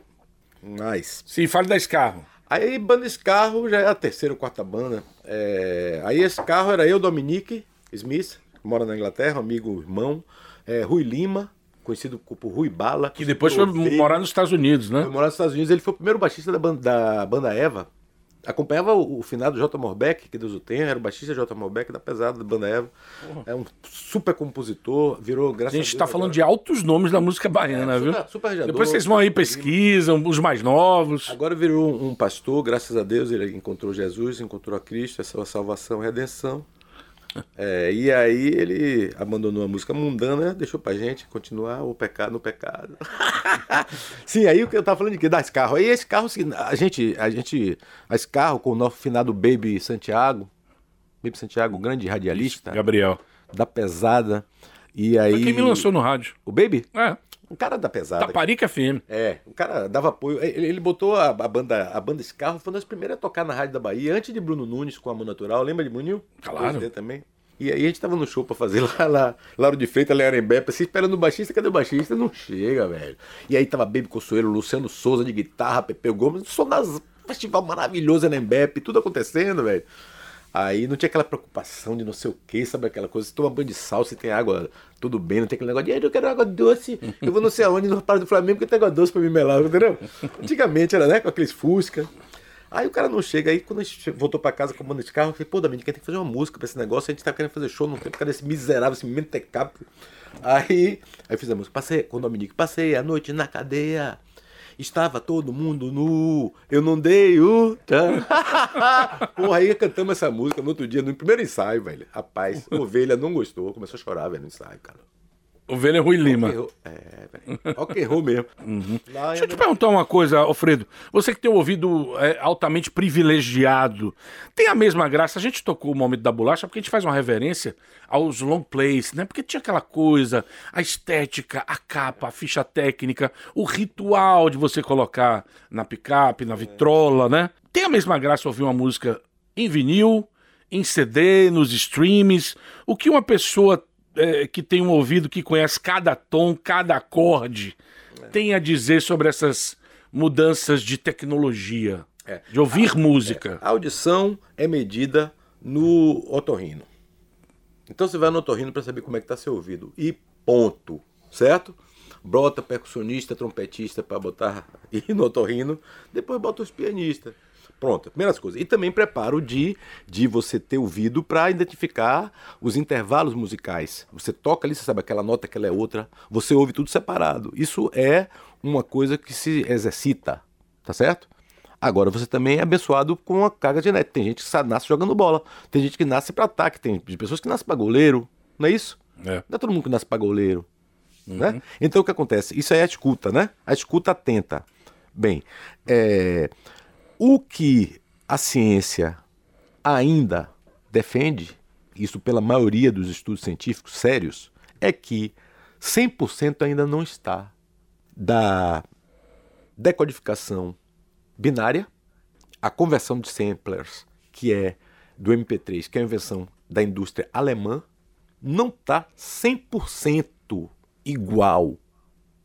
B: nice.
A: Sim, fale desse carro.
B: Aí, banda esse carro já é a terceira ou quarta banda. É, aí esse carro era eu, Dominique Smith, que mora na Inglaterra, amigo, irmão. É, Rui Lima, conhecido por Rui Bala.
A: Que depois foi morar nos Estados Unidos, né?
B: Foi morar nos Estados Unidos. Ele foi o primeiro baixista da banda, da banda Eva. Acompanhava o, o finado J. Morbeck, que Deus o tenha, era o baixista J. Morbeck da pesada da banda Eva. É um super compositor, virou,
A: A
B: graças a,
A: gente
B: Deus,
A: tá falando
B: agora-
A: de altos nomes da música baiana,
B: É,
A: viu?
B: super- super radiador.
A: Depois vocês vão aí, pesquisam, os mais novos.
B: Agora virou um pastor, graças a Deus, ele encontrou Jesus, encontrou a Cristo, essa a salvação e redenção. É, e aí ele abandonou a música mundana, deixou pra gente continuar o pecado no pecado. Sim, aí o que eu tava falando de quê? Das carros. Aí esse carro, assim, a gente, a gente, esse carro com o nosso finado Baby Santiago, Baby Santiago, grande radialista,
A: Gabriel.
B: da pesada. E aí.
A: Foi quem me lançou no rádio.
B: O Baby?
A: É,
B: Um cara da pesada.
A: Taparica FM.
B: É, o cara dava apoio. Ele, ele botou a, a banda a banda esse carro, foi uma das primeiras a tocar na Rádio da Bahia, antes de Bruno Nunes com a Mão Natural. Lembra de Bruninho?
A: Claro.
B: Dele também. E aí a gente tava no show pra fazer lá, lá Lauro de Freitas, Learembepe, assim, esperando o baixista, cadê o baixista? Não chega, velho. E aí tava Baby Consuelo, Luciano Souza de guitarra, Pepe Gomes, som das festival maravilhoso, Enembepe, tudo acontecendo, velho. Aí não tinha aquela preocupação de não sei o que, sabe aquela coisa, se toma banho de sal, se tem água, tudo bem, não tem aquele negócio de, "Ai, eu quero água doce, eu vou não sei aonde, no Parque do Flamengo, que tem água doce pra me melar, entendeu? Antigamente era, né, com aqueles fusca. Aí o cara não chega, aí quando a gente voltou pra casa comando esse carro, eu falei, pô, Dominique, tem que fazer uma música pra esse negócio, a gente tá querendo fazer show, não tem por causa desse miserável, esse mentecap. Aí, aí fiz a música, passei com o Dominique, passei a noite na cadeia. Estava todo mundo nu, eu não dei o. Porra, aí cantamos essa música no outro dia, no primeiro ensaio, velho. Rapaz, ovelha não gostou, começou a chorar, velho, no ensaio, cara.
A: Ovelha Rui Lima.
B: Errou. É, velho. Ó que errou mesmo. Lá
A: Deixa eu te perguntar uma coisa, Alfredo. Você que tem um ouvido é, altamente privilegiado, tem a mesma graça? A gente tocou o momento da bolacha porque a gente faz uma reverência aos long plays, né? Porque tinha aquela coisa, a estética, a capa, a ficha técnica, o ritual de você colocar na picape, na vitrola, né? Tem a mesma graça ouvir uma música em vinil, em CD, nos streams. O que uma pessoa é, que tem um ouvido que conhece cada tom, cada acorde, tem a dizer sobre essas mudanças de tecnologia?
B: É.
A: De ouvir música.
B: A audição é medida no otorrino. Então você vai no otorrino para saber como é que tá seu ouvido. E ponto, certo? Brota percussionista, trompetista para botar ir no otorrino, depois bota os pianistas. Pronto, primeiras coisas. E também preparo de, de você ter ouvido para identificar os intervalos musicais. Você toca ali, você sabe aquela nota, aquela é outra. Você ouve tudo separado. Isso é uma coisa que se exercita, tá certo? Agora, você também é abençoado com a carga genética. Tem gente que nasce jogando bola, tem gente que nasce para ataque, tem pessoas que nascem para goleiro, não é isso?
A: É.
B: Não é todo mundo que nasce para goleiro. Né? Então, o que acontece? Isso aí é a escuta, né? A escuta atenta. Bem, é, o que a ciência ainda defende, isso pela maioria dos estudos científicos sérios, é que 100% ainda não está da decodificação binária, a conversão de samplers, que é do MP3, que é a invenção da indústria alemã, não está 100% igual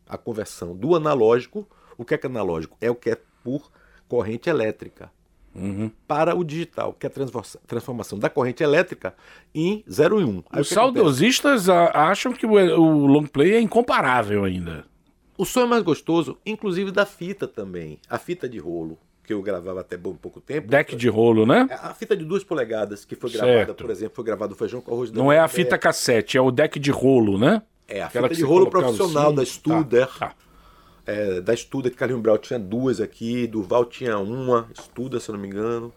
B: à conversão do analógico. O que é que é analógico? É o que é por corrente elétrica. Para o digital, que é a transfor- transformação da corrente elétrica em 0 e 1. Um. Aí
A: Os saudosistas acham que o, o long play é incomparável ainda.
B: O som é mais gostoso, inclusive da fita também. A fita de rolo, que eu gravava até bom pouco tempo.
A: Deck de rolo, né?
B: A fita de duas polegadas, que foi gravada,
A: Certo.
B: por exemplo, foi gravado o feijão com arroz
A: Não é a fita cassete, é o deck de rolo, né?
B: É, a
A: Aquela
B: fita de rolo profissional
A: assim.
B: da Studer.
A: Tá, tá.
B: É, da Studer, que Carlinhos Brau tinha duas aqui, Durval tinha uma, Studer, se eu não me engano.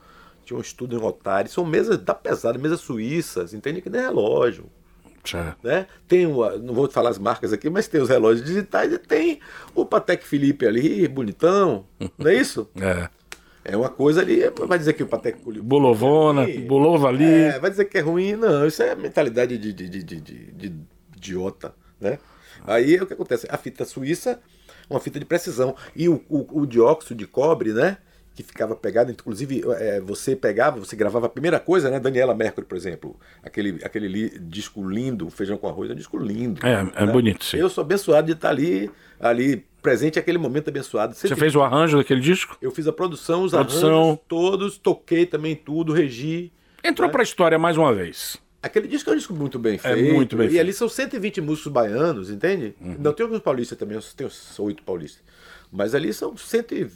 B: Tinha um Studer em Otari. São mesas da pesada, mesas suíças, entende? Que nem relógio. Né? Tem o, não vou falar as marcas aqui, mas tem os relógios digitais e tem o Patek Philippe ali, bonitão, não é isso?
A: É.
B: É uma coisa ali, vai dizer que o Patek
A: Bolovona,
B: Ih,
A: Bolova ali.
B: É, vai dizer que é ruim, não. Isso é mentalidade de, de, de, de, de- de idiota, né? Aí o que acontece? A fita suíça, uma fita de precisão. E o, o, o dióxido de cobre, né? Que ficava pegado, inclusive é, você pegava, você gravava a primeira coisa, né? Daniela Mercury, por exemplo. Aquele, aquele li- disco lindo, Feijão com Arroz, é um disco lindo.
A: É, é
B: né?
A: bonito, sim.
B: Eu sou abençoado de estar ali, ali presente aquele momento abençoado.
A: Você fez o arranjo daquele disco?
B: Eu fiz a produção, os
A: Produção.
B: arranjos todos, toquei também tudo, regi.
A: Entrou pra história mais uma vez.
B: Aquele disco é um disco muito bem
A: É
B: feito.
A: muito bem
B: E
A: feito. Uhum.
B: ali são 120 músicos baianos, entende? Não tem alguns paulistas também, eu tenho oito paulistas. Mas ali são 100, e-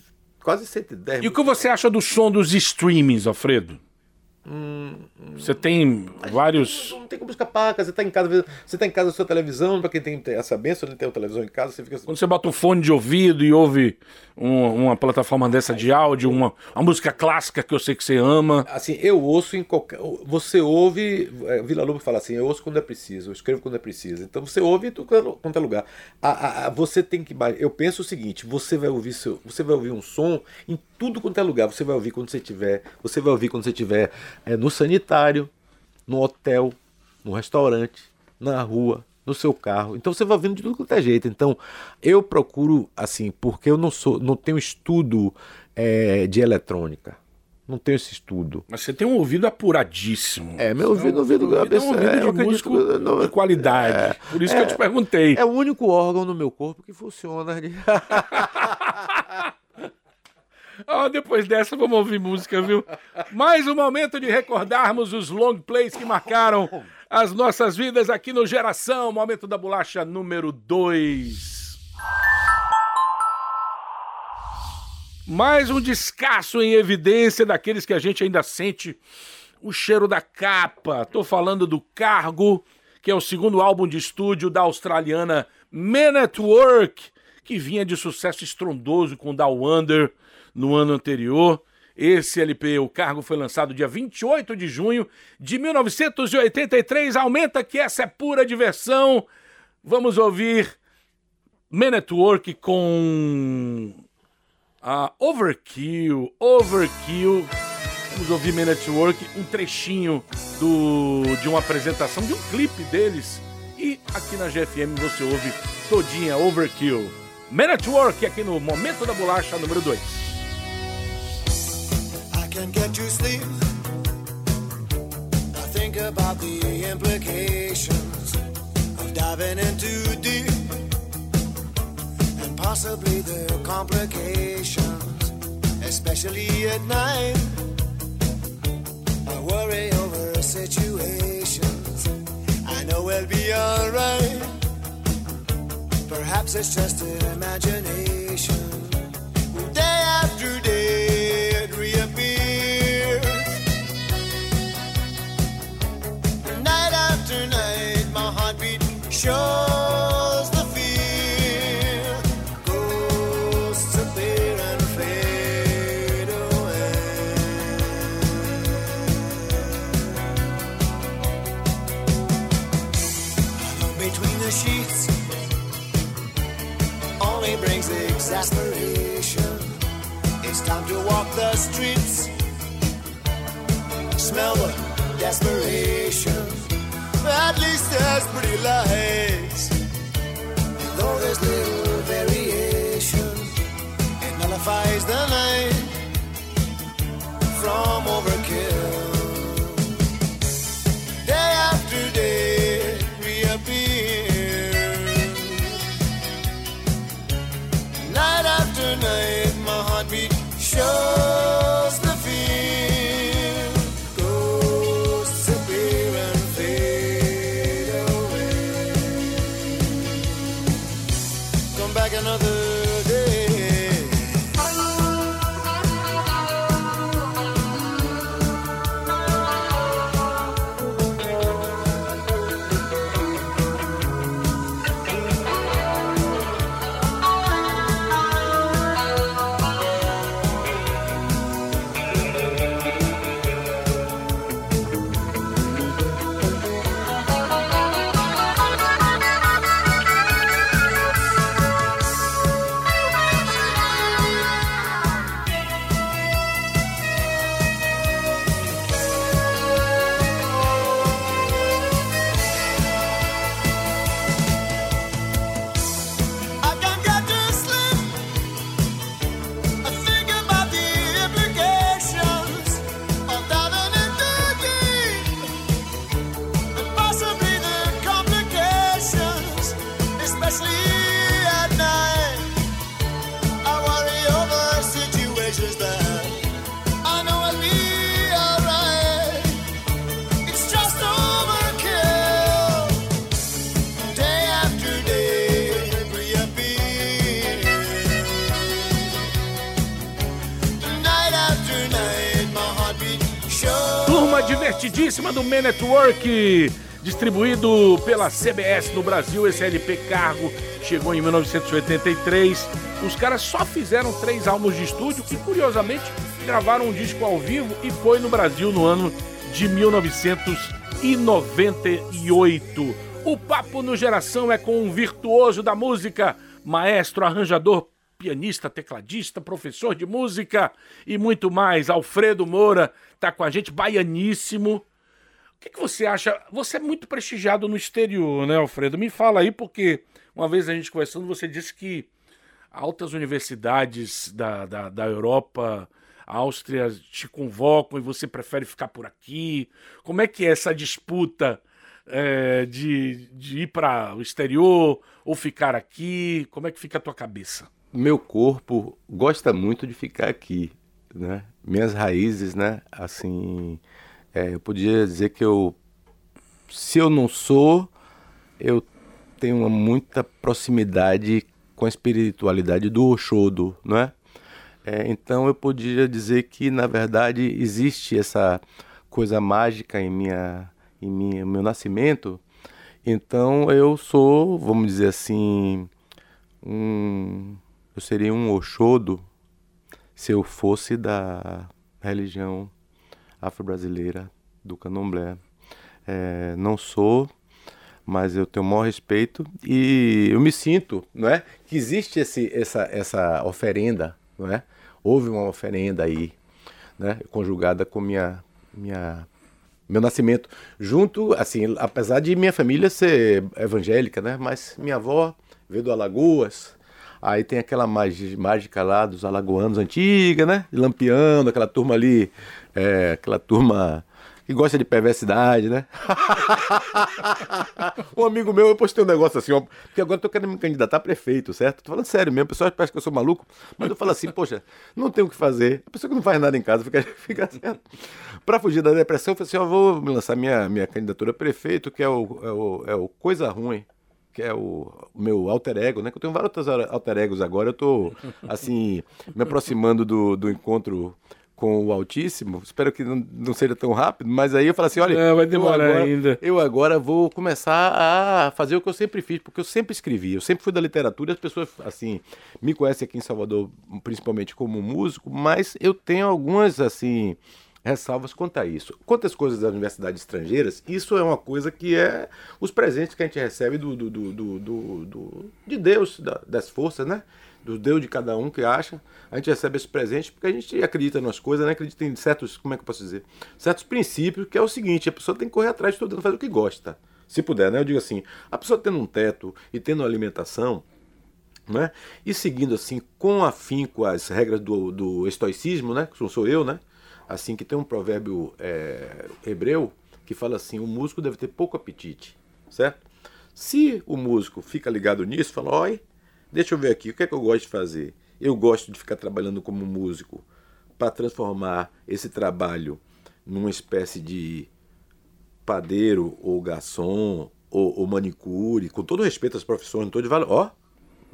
B: quase 110
A: E o que você acha do som dos streamings, Alfredo? Você tem vários.
B: Não tem como escapar, cara. Você tá em casa, você tá em casa com sua televisão, pra quem tem essa benção de ter uma televisão em casa, você fica assim.
A: Quando você bota um fone de ouvido e ouve um- uma plataforma dessa de áudio, uma, uma música clássica que eu sei que você ama.
B: Assim, eu ouço em qualquer. Você ouve. é, Vila Lobo fala assim: eu ouço quando é preciso, eu escrevo quando é preciso. Então você ouve em tudo quanto é lugar. A- a- a- você tem que. Eu penso o seguinte: você vai ouvir seu, você vai ouvir um som em tudo quanto é lugar. Você vai ouvir quando você tiver. Você vai ouvir quando você tiver é, no sanitário, no hotel, no restaurante, na rua. No seu carro. Então você vai ouvindo de tudo quanto é jeito. Então, eu procuro, assim, porque eu não sou, não tenho estudo é, de eletrônica. Não tenho esse estudo.
A: Mas você tem um ouvido apuradíssimo.
B: É, meu ouvido, ouvido,
A: ouvido é um
B: pessoa-
A: ouvido
B: é, eu
A: de
B: acredito
A: músico
B: que- não,
A: de qualidade. Por isso que eu te perguntei.
B: É o único órgão no meu corpo que funciona.
A: Ah, depois dessa, vamos ouvir música, viu? Mais um momento de recordarmos os long plays que marcaram as nossas vidas aqui no Geração. Momento da bolacha número 2. Mais um descasso em evidência daqueles que a gente ainda sente o cheiro da capa. Tô falando do Cargo, que é o segundo álbum de estúdio da australiana Men at Work, que vinha de sucesso estrondoso com Down Under no ano anterior. Esse LP, o Cargo, foi lançado dia 28 de junho de 1983. Aumenta que essa é pura diversão. Vamos ouvir Men at Work com a Overkill. Overkill. Vamos ouvir Men at Work, um trechinho do, de uma apresentação, de um clipe deles. E aqui na GFM você ouve todinha Overkill. Men at Work aqui no Momento da Bolacha número 2.
D: I can't get you sleep. I think about the implications of diving in too deep and possibly the complications, especially at night. I worry over situations. I know we'll be alright. Perhaps it's just imagination. Day after day Smell the desperation. At least there's pretty lights. And though there's little variation, it nullifies the night from overkill.
A: Do Men Network, distribuído pela CBS no Brasil. Esse LP Cargo chegou em 1983. Os caras só fizeram três álbuns de estúdio e, curiosamente, gravaram um disco ao vivo e foi no Brasil no ano de 1998. O Papo no Geração é com um virtuoso da música, maestro, arranjador, pianista, tecladista, professor de música e muito mais. Alfredo Moura tá com a gente, baianíssimo. Que, que você acha? Você é muito prestigiado no exterior, né, Alfredo? Me fala aí, porque uma vez a gente conversando, você disse que altas universidades da, da, da Europa, Áustria, te convocam e você prefere ficar por aqui. Como é que é essa disputa é, de, de ir para o exterior ou ficar aqui? Como é que fica a tua cabeça?
B: meu corpo gosta muito de ficar aqui, né? Minhas raízes, né? Assim, é, eu podia dizer que eu, se eu não sou, eu tenho uma muita proximidade com a espiritualidade do Oshodo, não é? É, então eu podia dizer que, na verdade, existe essa coisa mágica em minha, em minha, meu nascimento. Então eu sou, vamos dizer assim, um, eu seria um Oxodo se eu fosse da religião afro-brasileira do candomblé. É, não sou, mas eu tenho o maior respeito e eu me sinto, não é, que existe esse, essa, essa oferenda, não é? Houve uma oferenda aí, né, conjugada com minha, minha, meu nascimento, junto, assim, apesar de minha família ser evangélica, né, mas minha avó veio do Alagoas, aí tem aquela magi- mágica lá dos alagoanos antiga, né, Lampião, aquela turma ali, é, aquela turma que gosta de perversidade, né? um amigo meu, eu postei um negócio assim, ó, porque agora eu tô querendo me candidatar a prefeito, certo? Tô falando sério mesmo, o pessoal parece que eu sou maluco, mas eu falo assim, poxa, não tem o que fazer. A pessoa que não faz nada em casa fica, fica certo. Pra fugir da depressão, eu falei assim, ó, vou lançar minha, minha candidatura a prefeito, que é o, é o, é o Coisa Ruim que é o meu alter ego, né? Que eu tenho vários outros alter egos agora. Eu tô, assim, me aproximando do, do encontro com o Altíssimo. Espero que não, não seja tão rápido, mas aí eu falo assim, olha...
A: É, vai
B: eu
A: demorar
B: agora-
A: ainda.
B: Eu agora vou começar a fazer o que eu sempre fiz, porque eu sempre escrevi. Eu sempre fui da literatura as pessoas, assim, me conhecem aqui em Salvador, principalmente como músico, mas eu tenho algumas, assim ressalvas quanto a isso. Quanto às coisas das universidades estrangeiras, isso é uma coisa que é os presentes que a gente recebe do, do, do, do- do- de Deus, da- das forças, né? Do Deus de cada um que acha. A gente recebe esses presentes porque a gente acredita nas coisas, né? Acredita em certos, como é que eu posso dizer? Certos princípios, que é o seguinte, a pessoa tem que correr atrás estudando, fazer o que gosta. Se puder, né? Eu digo assim, a pessoa tendo um teto e tendo alimentação, né? E seguindo assim com afinco as regras do, do estoicismo, né? Que sou eu, né? Assim que tem um provérbio é, hebreu que fala assim: o músico deve ter pouco apetite, certo? Se o músico fica ligado nisso, fala: oi, deixa eu ver aqui, o que é que eu gosto de fazer? Eu gosto de ficar trabalhando como músico para transformar esse trabalho numa espécie de padeiro ou garçom ou, ou manicure, com todo respeito às profissões, não estou de valor. Ó,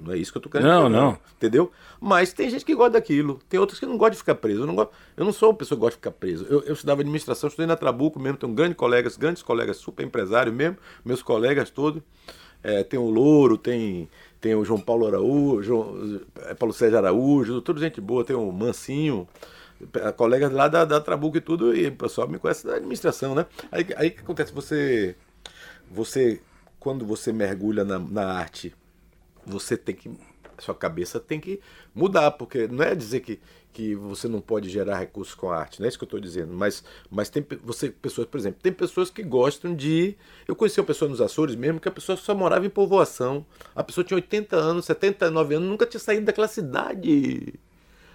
B: não é isso que eu tô querendo
A: Não,
B: dizer,
A: não.
B: Entendeu? Mas tem gente que gosta daquilo, tem outros que não gostam de ficar preso. Eu não, gosto, eu não sou uma pessoa que gosta de ficar preso. Eu, eu estudava administração, estudei na Trabuco mesmo, tenho grandes colegas, grandes colegas, super empresários mesmo, meus colegas todos. É, tem o Louro, tem, tem o João Paulo Araújo, João, é, Paulo Sérgio Araújo, tudo gente boa, tem o Mancinho, é, colegas lá da, da Trabuco e tudo, e o pessoal me conhece da administração, né? Aí aí o que acontece? Você, você quando você mergulha na, na arte, você tem que. Sua cabeça tem que mudar, porque não é dizer que, que você não pode gerar recursos com a arte, não é isso que eu estou dizendo. Mas, mas tem você, pessoas, por exemplo, tem pessoas que gostam de. Eu conheci uma pessoa nos Açores mesmo que a pessoa só morava em povoação. A pessoa tinha 80 anos, 79 anos, nunca tinha saído daquela cidade.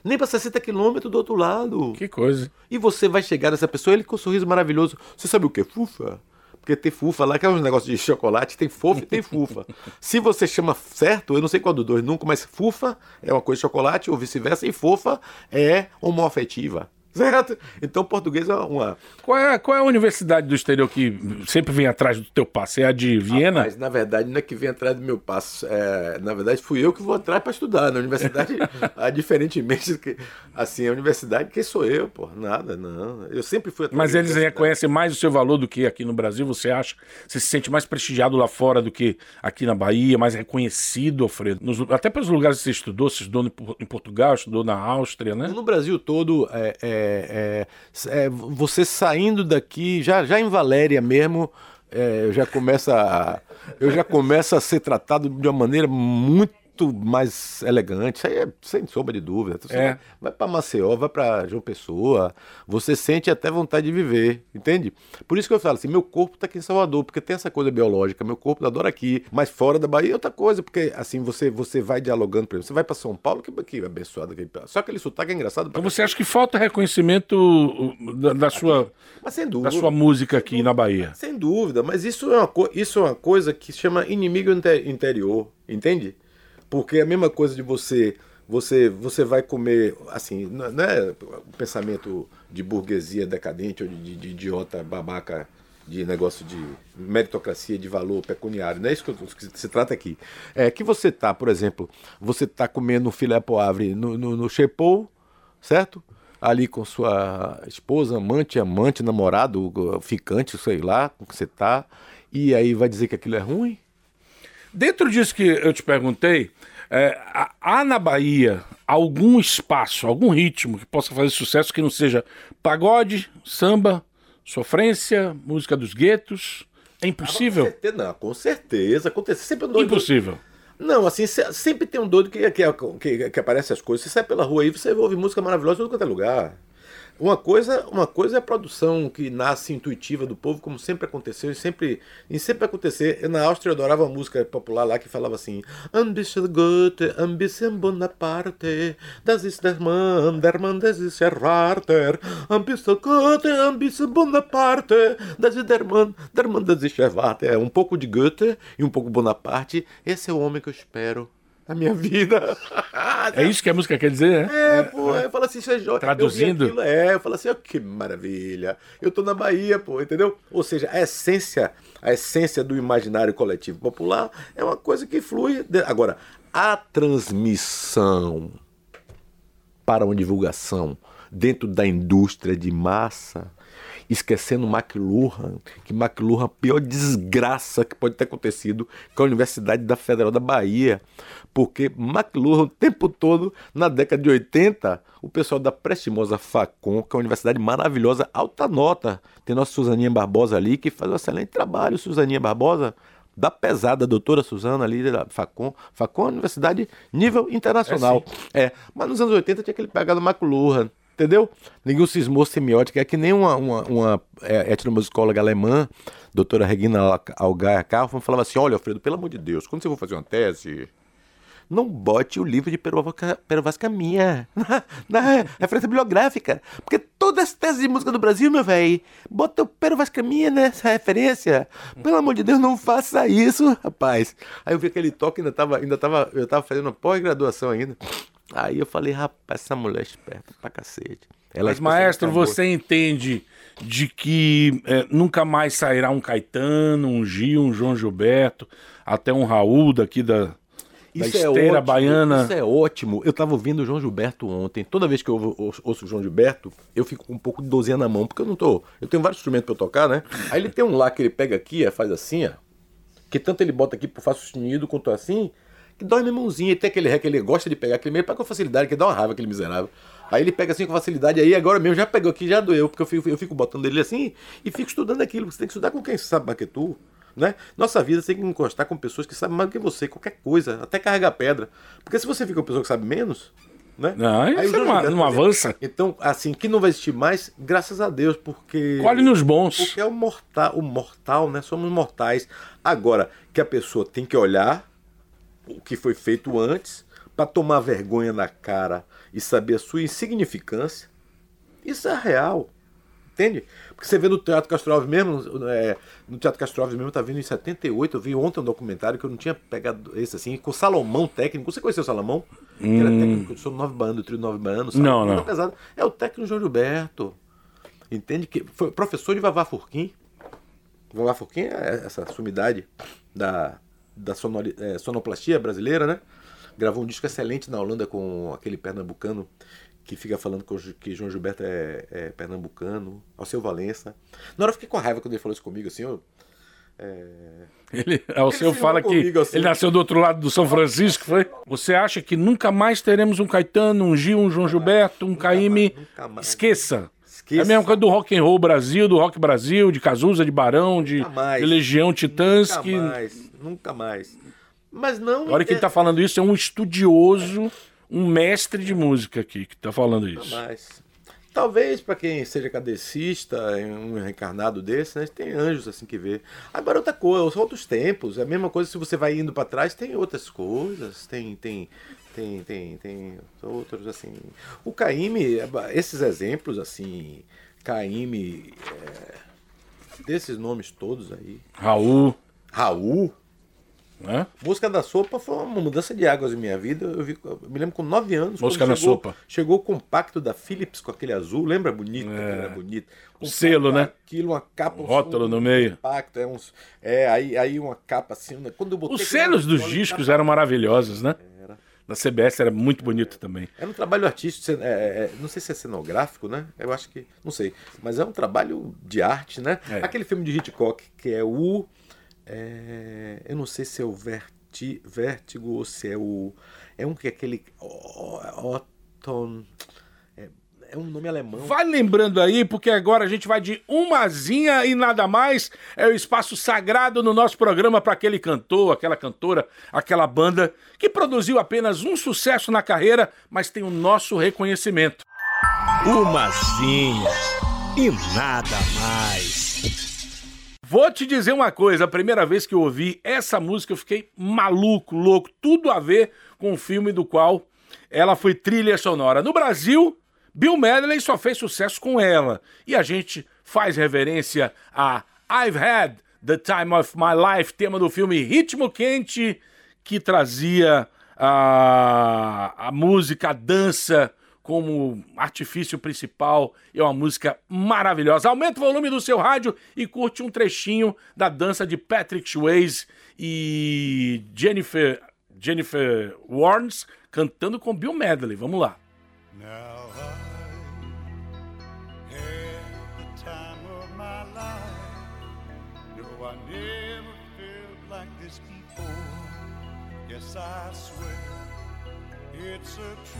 B: Nem para 60 quilômetros do outro lado.
A: Que coisa.
B: E você vai chegar nessa pessoa, ele com um sorriso maravilhoso. Você sabe o que é fufa? Porque tem fufa lá, que é um negócio de chocolate, tem fofo e tem fufa. Se você chama certo, eu não sei qual dos dois nunca, mas fufa é uma coisa de chocolate ou vice-versa, e fofa é homoafetiva. Certo? Então português é uma.
A: Qual é, qual é a universidade do exterior que sempre vem atrás do teu passo? É a de Viena?
B: Mas na verdade não é que vem atrás do meu passo. É, na verdade fui eu que vou atrás para estudar. Na universidade, ah, diferentemente do que. Assim, a universidade, quem sou eu, pô? Nada, não. Eu sempre fui atrás
A: Mas eles reconhecem mais o seu valor do que aqui no Brasil, você acha? Você se sente mais prestigiado lá fora do que aqui na Bahia, mais reconhecido, Alfredo? Nos até pelos lugares que você estudou, você estudou em Portugal, estudou na Áustria, né?
B: No Brasil todo, é, é, é, é, você saindo daqui, já, já em Valéria mesmo, é, eu já começo a, eu já começo a ser tratado de uma maneira muito mais elegante. Isso aí é sem sombra de dúvida. Você
A: É.
B: vai, para Maceió, vai para João Pessoa, você sente até vontade de viver, entende? Por isso que eu falo assim, meu corpo tá aqui em Salvador, porque tem essa coisa biológica, meu corpo adora aqui, mas fora da Bahia é outra coisa, porque assim você você vai dialogando, por exemplo, você vai para São Paulo, que, que abençoado aquele só aquele sotaque é engraçado.
A: Então você acha que falta reconhecimento uh, da, da sua,
B: sem
A: da
B: dúvida.
A: sua música aqui na Bahia?
B: Sem dúvida, mas isso é uma, isso é uma coisa que se chama inimigo inte- interior, entende? Porque é a mesma coisa de você você você vai comer assim, não é o pensamento de burguesia decadente ou de, de- idiota babaca de negócio de meritocracia de valor pecuniário, não é isso que se trata aqui. É que você tá, por exemplo, você tá comendo um filé poivre no, no, no Chepou, certo? Ali com sua esposa, amante, amante, namorado, ficante, sei lá, com que você tá. E aí vai dizer que aquilo é ruim?
A: Dentro disso que eu te perguntei, é, há- na Bahia algum espaço, algum ritmo que possa fazer sucesso que não seja pagode, samba, sofrência, música dos guetos? É
B: Com
A: impossível?
B: certeza, não, com certeza. Acontece sempre um doido.
A: Impossível.
B: Não, assim, se- sempre tem um doido que, que, que, que aparece as coisas. Você sai pela rua aí, você ouve música maravilhosa em todo quanto é lugar. Uma coisa, uma coisa é a produção que nasce intuitiva do povo, como sempre aconteceu e sempre, e sempre acontecer. Eu, na Áustria eu adorava uma música popular lá que falava assim: bisschen Goethe, bisschen Bonaparte, das ist der Mann, der Mann, das ist der Warter. Ein bisschen Goethe, bisschen Bonaparte, das ist der Mann, der Mann, das ist der Warter. É um pouco de Goethe e um pouco Bonaparte. Esse é o homem que eu espero na minha vida.
A: É isso que a música quer dizer, né?
B: É, pô, eu falo assim, isso é.
A: Traduzindo.
B: Eu aquilo, é, eu falo assim, ó, que maravilha. Eu tô na Bahia, pô, entendeu? Ou seja, a essência, a essência do imaginário coletivo popular é uma coisa que flui. de- Agora, a transmissão para uma divulgação dentro da indústria de massa, esquecendo McLuhan, que McLuhan, a pior desgraça que pode ter acontecido com a Universidade da Federal da Bahia, porque McLuhan o tempo todo, na década de 80, o pessoal da prestimosa Facom, que é uma universidade maravilhosa, alta nota, tem nossa Suzaninha Barbosa ali, que faz um excelente trabalho, Suzaninha Barbosa, da pesada, a doutora Suzana ali da Facom. Facom é uma universidade nível internacional. É, mas nos anos 80 tinha aquele pegado McLuhan, entendeu? Ninguém cismou semiótica, é que nem uma, uma, uma é, etnomusicóloga alemã, doutora Regina Algaia Kaufmann, falava assim, olha, Alfredo, pelo amor de Deus, quando você for fazer uma tese, não bote o livro de Pero Vasca- Pero Vasca Minha na, na referência bibliográfica. Porque todas as teses de música do Brasil, meu velho, bota o Pero Vasca Minha nessa referência. Pelo amor de Deus, não faça isso, rapaz. Aí eu vi aquele toque, ainda tava, ainda tava, eu tava fazendo pós-graduação ainda. Aí eu falei, rapaz, essa mulher é esperta pra cacete. Ela é
A: Mas, maestro, você entende de que é, nunca mais sairá um Caetano, um Gil, um João Gilberto, até um Raul daqui da, da esteira baiana?
B: Isso é ótimo. Eu tava ouvindo o João Gilberto ontem. Toda vez que eu ouço, o João Gilberto, eu fico com um pouco de dozinha na mão, porque eu não tô. Eu tenho vários instrumentos pra eu tocar, né? Aí ele tem um lá que ele pega aqui, ó, faz assim, ó. Que tanto ele bota aqui pro Fá sustenido quanto assim, que dói minha mãozinha. E tem aquele ré que ele gosta de pegar, aquele meio pega com facilidade, que dá uma raiva, aquele miserável. Aí ele pega assim com facilidade, aí agora mesmo já pegou aqui, já doeu, porque eu fico, eu fico botando ele assim e fico estudando aquilo. Você tem que estudar com quem sabe mais que tu. Né? Nossa vida tem que encostar com pessoas que sabem mais do que você, qualquer coisa, até carregar pedra. Porque se você fica com uma pessoa que sabe menos, né?
A: Não, aí você não- não
B: fazia.
A: avança.
B: Então, assim, que não vai existir mais, graças a Deus, porque.
A: Colhe nos bons.
B: Porque é o mortal, o mortal, né? Somos mortais. Agora, que a pessoa tem que olhar o que foi feito antes, para tomar vergonha na cara e saber a sua insignificância, isso é real. Entende? Porque você vê no Teatro Castro Alves mesmo, é, no Teatro Castro Alves mesmo, tá vindo em 78, eu vi ontem um documentário que eu não tinha pegado esse assim, com o Salomão técnico. Você conheceu o Salomão? Que era técnico do Nove Baiano, do Trio Nove Baiano.
A: Não, não.
B: pesado. É o técnico João Gilberto. Entende? Que foi professor de Vavá Furquim. Vavá Furquim é essa sumidade da, da sonori- é, sonoplastia brasileira, né? Gravou um disco excelente na Holanda com aquele pernambucano que fica falando que João Gilberto é, é pernambucano, Alceu Valença. Na hora eu fiquei com raiva quando ele falou isso comigo, assim, eu,
A: Ele, o senhor
B: se
A: fala que
B: assim.
A: ele nasceu do outro lado do São Francisco, foi? Você acha que nunca mais teremos um Caetano, um Gil, um João Gilberto, um Caíme?
B: mais, nunca mais.
A: Esqueça.
B: Esqueça.
A: É a mesma coisa do Rock and Roll Brasil, do Rock Brasil, de Cazuza, de Barão, de,
B: Nunca mais.
A: de Legião Titãs.
B: nunca
A: que...
B: mais, nunca mais. Mas não...
A: A hora que ele tá falando isso é um estudioso, um mestre de música aqui que tá falando isso.
B: Mas talvez para quem seja cadecista, um reencarnado desse, né, tem anjos assim que vê. Agora outra coisa, são outros tempos. É a mesma coisa se você vai indo para trás, tem outras coisas, tem tem tem tem tem outros assim. O Caíme, esses exemplos assim, Caíme, é, desses nomes todos aí,
A: Raul,
B: Raul,
A: né?
B: Música da Sopa foi uma mudança de águas em minha vida. Eu, vi- eu me lembro com 9 anos. Quando
A: da
B: chegou,
A: Sopa.
B: Chegou o compacto da Philips com aquele azul. Lembra bonito? aquilo Era bonito.
A: O selo, né?
B: Aquilo, uma capa.
A: O rótulo no meio.
B: Compacto, é, uns, é aí, aí uma capa assim. né? Quando eu botei
A: Os selos dos discos
B: capa-
A: eram maravilhosos, né? Na CBS era muito bonito também.
B: Era um trabalho artístico, cen- é, é, não sei se é cenográfico, né? Eu acho que, não sei, mas é um trabalho de arte, né?
A: É.
B: Aquele filme de Hitchcock que é o, é, eu não sei se é o Verti, Vértigo ou se é o, é um que é aquele Otton, é, é um nome alemão.
A: Vai lembrando aí, porque agora a gente vai de umazinha e nada mais. É o espaço sagrado no nosso programa para aquele cantor, aquela cantora, aquela banda que produziu apenas um sucesso na carreira, mas tem o nosso reconhecimento.
E: Umazinha e nada mais.
A: Vou te dizer uma coisa, a primeira vez que eu ouvi essa música eu fiquei maluco, louco, tudo a ver com o filme do qual ela foi trilha sonora. No Brasil, Bill Medley só fez sucesso com ela. E a gente faz reverência a I've Had the Time of My Life, tema do filme Ritmo Quente, que trazia a, a música, a dança como artifício principal. É uma música maravilhosa. Aumenta o volume do seu rádio e curte um trechinho da dança de Patrick Swayze e Jennifer, Jennifer Warnes cantando com Bill Medley. Vamos lá.
F: Now I swear it's a truth,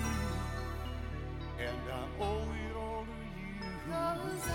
F: and I owe it all to you.
G: Cause I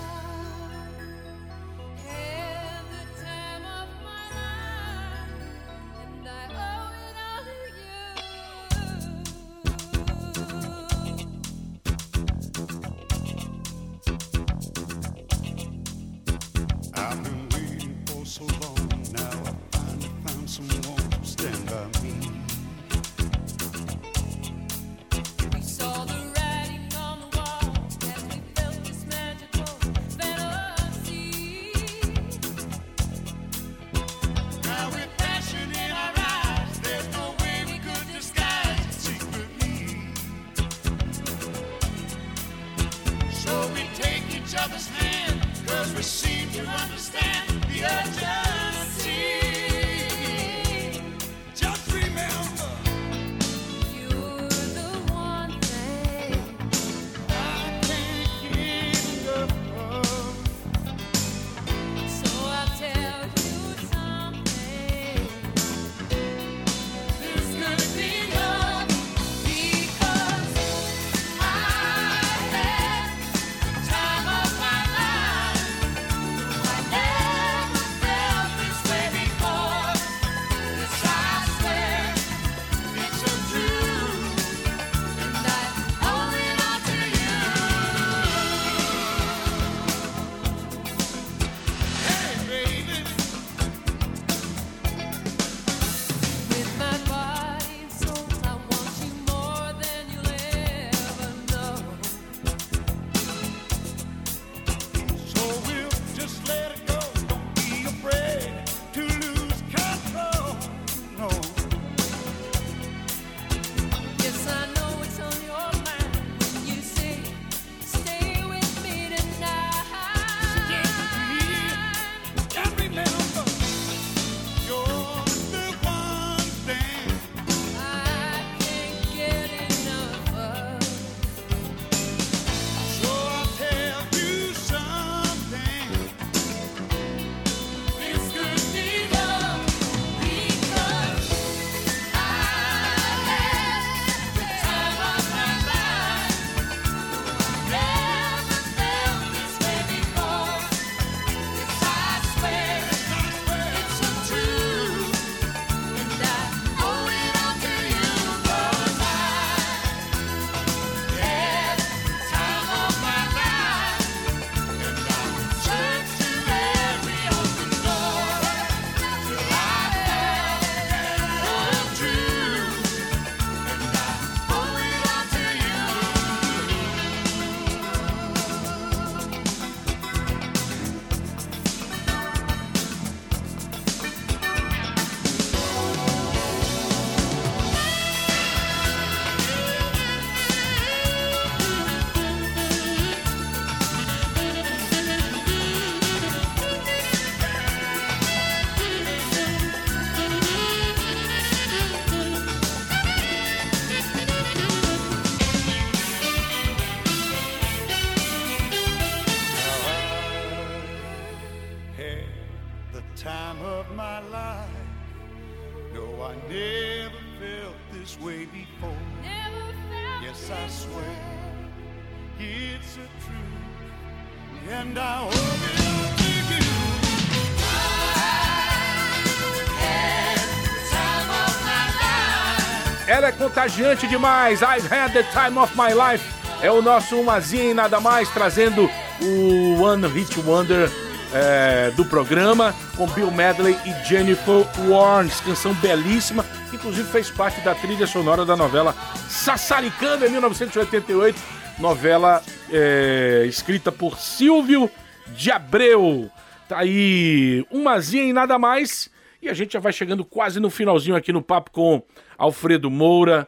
A: contagiante demais. I've had the time of my life. É o nosso Umazinha e nada mais, trazendo o One Hit Wonder é, do programa, com Bill Medley e Jennifer Warnes. Canção belíssima, que inclusive fez parte da trilha sonora da novela Sassaricanda, em 1988. Novela é, escrita por Silvio de Abreu. Tá aí, Umazinha e nada mais. E a gente já vai chegando quase no finalzinho aqui no papo com Alfredo Moura,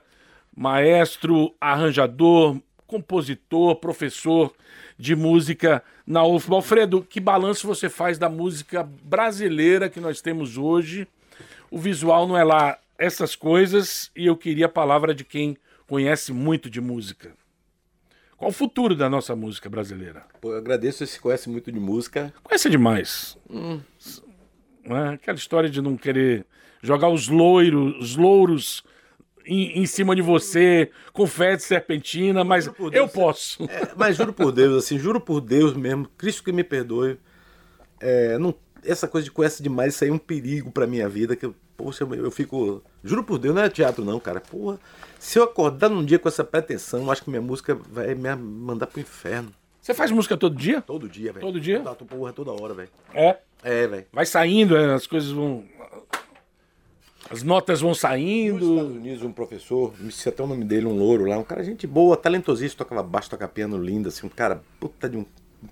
A: maestro, arranjador, compositor, professor de música na UFBA. Alfredo, que balanço você faz da música brasileira que nós temos hoje? O visual não é lá essas coisas e eu queria a palavra de quem conhece muito de música. Qual o futuro da nossa música brasileira?
B: Pô, eu agradeço, você se conhece muito de música.
A: Conhece demais. Não é? Aquela história de não querer jogar os loiros, os louros em, em cima de você, confete, serpentina, mas
B: por
A: eu
B: Deus,
A: posso.
B: É, mas juro por Deus, assim, juro por Deus mesmo, Cristo que me perdoe. é, não, essa coisa de conhece demais, isso aí é um perigo pra minha vida, que eu, poxa, eu, eu fico. Juro por Deus, não é teatro não, cara. Porra, se eu acordar num dia com essa pretensão, eu acho que minha música vai me mandar pro inferno.
A: Você faz música todo dia?
B: Todo dia, velho.
A: Todo dia?
B: Tá, porra, toda hora, velho.
A: É.
B: É, velho.
A: Vai saindo, é, as coisas vão. As notas vão
B: Nos Estados
A: saindo.
B: Unidos, um professor, me sei até o nome dele, um louro lá, um cara gente boa, talentosíssimo, tocava baixo, tocava piano lindo, assim, um cara puta de um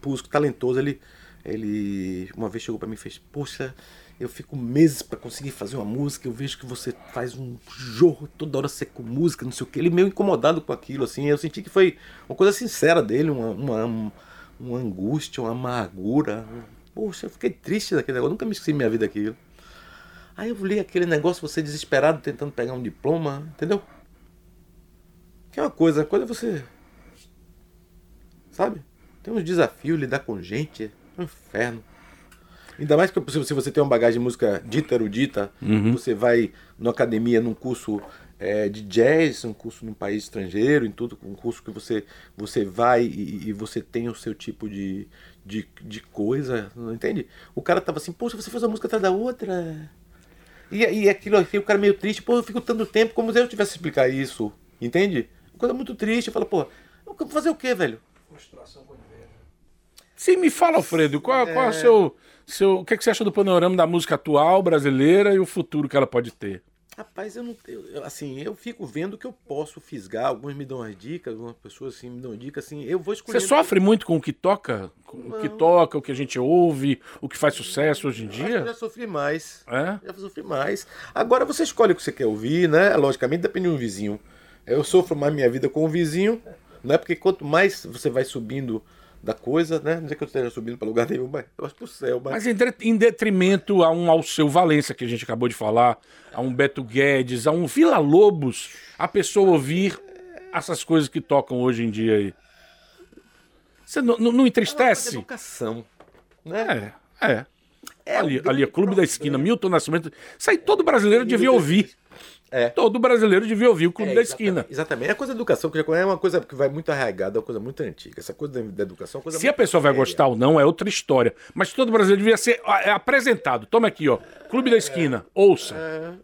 B: músico talentoso. Ele, ele uma vez chegou pra mim e fez: Poxa, eu fico meses pra conseguir fazer uma música, eu vejo que você faz um jorro toda hora você com música, não sei o que. Ele meio incomodado com aquilo, assim. Eu senti que foi uma coisa sincera dele, uma, uma, uma angústia, uma amargura. Poxa, eu fiquei triste daquele negócio, nunca me esqueci minha vida aquilo. Aí eu li aquele negócio, você desesperado tentando pegar um diploma, entendeu? Que é uma coisa, quando você. Sabe? Tem uns desafios, lidar com gente, é um inferno. Ainda mais que se se você tem uma bagagem de música dita, erudita, você vai numa academia, num curso é, de jazz, um curso num país estrangeiro, em tudo, um curso que você, você vai e, e você tem o seu tipo de, de, de coisa, não entende? O cara tava assim, poxa, você faz uma música atrás da outra. E, e aquilo aqui, o cara meio triste, pô, eu fico tanto tempo como se eu tivesse que explicar isso, entende? Uma coisa muito triste, fala, pô, eu vou fazer o quê, velho?
A: Sim, me fala, Alfredo, qual, qual é o seu, seu. O que, é que você acha do panorama da música atual brasileira e o futuro que ela pode ter?
B: Rapaz, eu não eu, eu, assim, eu fico vendo que eu posso fisgar, alguns me dão umas dicas, algumas pessoas assim me dão dicas assim, eu vou escolher.
A: Você sofre muito com o que toca? Com o que toca, o que a gente ouve, o que faz sucesso hoje em
B: Acho que eu já
A: dia?
B: sofri mais.
A: É?
B: Já sofri mais. Agora você escolhe o que você quer ouvir, né? Logicamente depende do vizinho. Eu sofro mais minha vida com o vizinho, não é porque quanto mais você vai subindo da coisa, né? Não é que eu esteja subindo para lugar nenhum, mas eu acho pro céu, mas,
A: Mas em de- em detrimento a um Alceu Valença, que a gente acabou de falar, a um Beto Guedes, a um Vila Lobos, a pessoa ouvir essas coisas que tocam hoje em dia aí. Você não, não- não
B: é
A: entristece?
B: educação, né?
A: É, é.
B: É
A: ali, ali é Clube da
B: problema.
A: Esquina, Milton Nascimento. Isso aí todo brasileiro devia ouvir.
B: É.
A: Todo brasileiro devia ouvir o Clube
B: É,
A: da Esquina.
B: Exatamente. A coisa da educação, que já é uma coisa que vai muito arraigada, é uma coisa muito antiga. Essa coisa da- educação é uma coisa
A: Se a pessoa vai
B: séria.
A: gostar ou não é outra história. Mas todo brasileiro devia ser é apresentado. Toma aqui, ó. Clube da Esquina. Ouça.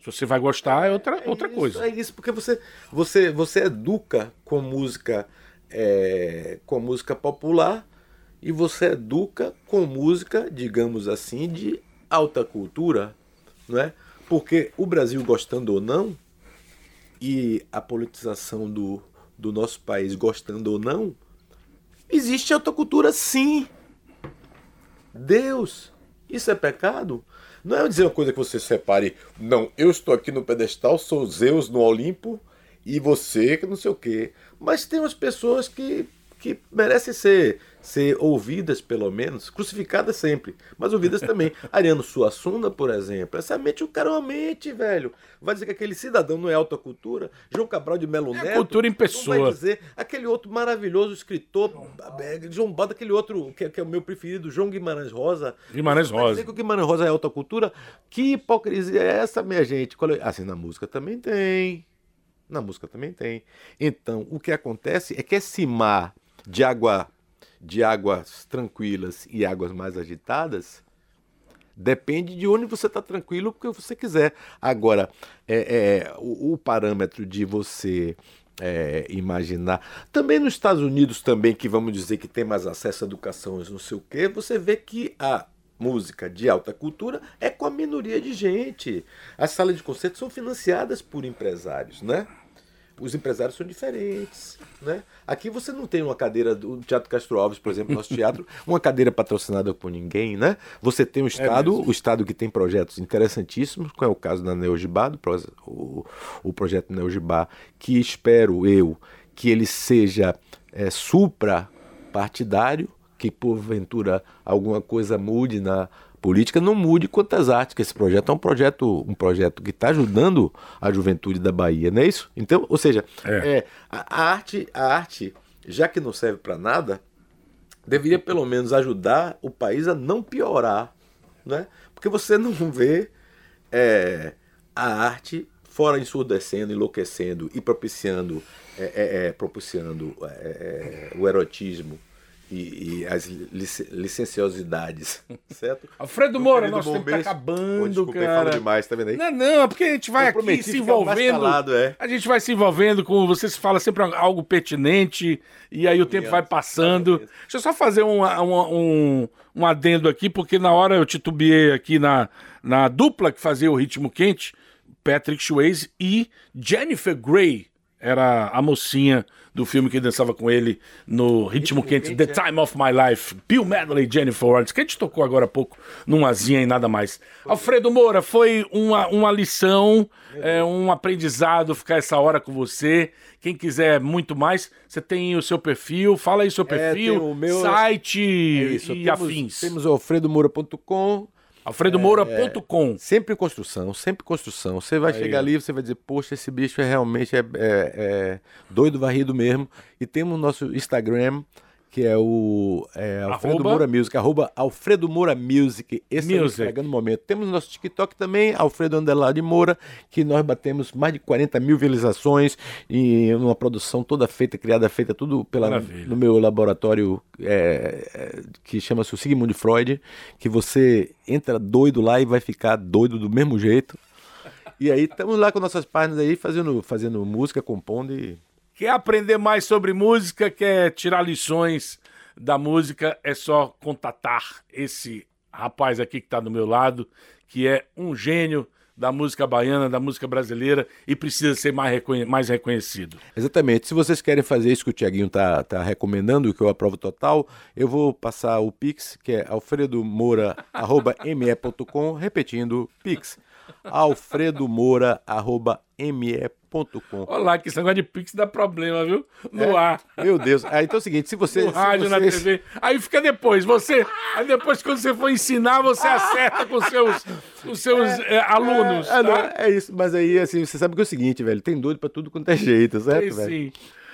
A: Se você vai gostar, é outra, outra
B: isso,
A: coisa.
B: É isso, porque você, você, você educa com música, é, com música popular e você educa com música, digamos assim, de alta cultura, não é? Porque o Brasil gostando ou não e a politização do, do nosso país gostando ou não, existe alta cultura sim. Deus, isso é pecado? Não é dizer uma coisa que você separe, não, eu estou aqui no pedestal, sou Zeus no Olimpo e você que não sei o quê. Mas tem umas pessoas que que merecem ser, ser ouvidas, pelo menos, crucificadas sempre, mas ouvidas também. Ariano Suassuna, por exemplo, essa mente, o cara é uma mente, velho. Vai dizer que aquele cidadão não é alta cultura? João Cabral de Melo
A: É
B: Neto.
A: cultura em pessoa.
B: Vai dizer aquele outro maravilhoso escritor, eh, João Bada, aquele outro que, que é o meu preferido, João Guimarães Rosa.
A: Guimarães
B: Vai
A: Rosa.
B: dizer que o Guimarães Rosa é alta cultura? Que hipocrisia é essa, minha gente? É- Assim, na música também tem. Na música também tem. Então, o que acontece é que esse mar de água de águas tranquilas e águas mais agitadas depende de onde você está tranquilo porque você quiser. Agora, é, é, o, o parâmetro de você é, imaginar. Também nos Estados Unidos, também, que vamos dizer que tem mais acesso à educação, não sei o quê, você vê que a música de alta cultura é com a minoria de gente. As salas de concerto são financiadas por empresários, né? Os empresários são diferentes, né? Aqui você não tem uma cadeira do Teatro Castro Alves, por exemplo, nosso teatro, uma cadeira patrocinada por ninguém, né? Você tem o Estado, o Estado que tem projetos interessantíssimos, como é o caso da Neogibá, do o, o projeto Neogibá, que espero eu que ele seja é, supra partidário, que porventura alguma coisa mude na política, não mude quantas artes, que esse projeto é um projeto, um projeto que está ajudando a juventude da Bahia, não é isso? Então, ou seja,
A: É.
B: é, a, a arte, a arte, já que não serve para nada, deveria pelo menos ajudar o país a não piorar, né? Porque você não vê é, a arte fora ensurdecendo, enlouquecendo e propiciando, é, é, é, propiciando o erotismo e, e as lic- licenciosidades, certo?
A: Alfredo Moura, nosso tempo tá acabando,
B: Pô, desculpa,
A: cara.
B: falo demais, tá vendo aí?
A: Não, não, é porque a gente vai aqui se envolvendo.
B: calado, é.
A: A gente vai se envolvendo com. Você se fala sempre algo pertinente e aí o tempo vai passando. Deixa eu só fazer um, um, um, um adendo aqui, porque na hora eu titubeei aqui na, na dupla que fazia o ritmo quente, Patrick Swayze e Jennifer Grey. Era a mocinha do filme que dançava com ele no Ritmo, Quente, The Time of My Life. Bill Medley e Jennifer Lawrence, que a gente tocou agora há pouco numa zinha e nada mais. Alfredo Moura, foi uma, uma lição, é, um aprendizado ficar essa hora com você. Quem quiser muito mais, você tem o seu perfil, fala aí seu perfil,
B: tem o meu-
A: site
B: É isso,
A: e
B: temos,
A: afins.
B: Temos o alfredomoura.com,
A: alfredomoura.com.
B: Sempre construção, sempre construção. Você vai chegar ali, você vai dizer, poxa, esse bicho é realmente é, é- é doido varrido mesmo. E temos o nosso Instagram, que é o é, Alfredo
A: Arroba?
B: Moura Music, arroba Alfredo Moura Music. Esse é o
A: Music.
B: Instagram no momento. Temos o nosso TikTok também, Alfredo Underline Moura, que nós batemos mais de 40 mil visualizações e uma produção toda feita, criada, feita tudo pela,
A: Maravilha.
B: no meu laboratório é, é, que chama-se o Sigmund Freud, que você entra doido lá e vai ficar doido do mesmo jeito. E aí estamos lá com nossas páginas aí fazendo, fazendo música, compondo e.
A: Quer aprender mais sobre música, quer tirar lições da música, é só contatar esse rapaz aqui que está do meu lado, que é um gênio da música baiana, da música brasileira e precisa ser mais, reconhe- mais reconhecido.
B: Exatamente. Se vocês querem fazer isso que o Tiaguinho tá, tá recomendando, que eu aprovo total, eu vou passar o Pix, que é alfredomoura.me.com, repetindo, Pix. alfredomoura.me.com.
A: Olha lá, que esse negócio de Pix dá problema, viu? No ar.
B: Meu Deus. Ah, então é o seguinte, se você.
A: No
B: se
A: rádio, na
B: vocês-
A: TV. Aí fica depois. Você. Aí depois, quando você for ensinar, você acerta com seus, os seus eh, alunos.
B: É, não,
A: tá?
B: é isso, mas aí, assim, você sabe que é o seguinte, velho, tem doido pra tudo quanto é jeito, certo, velho?
A: sim.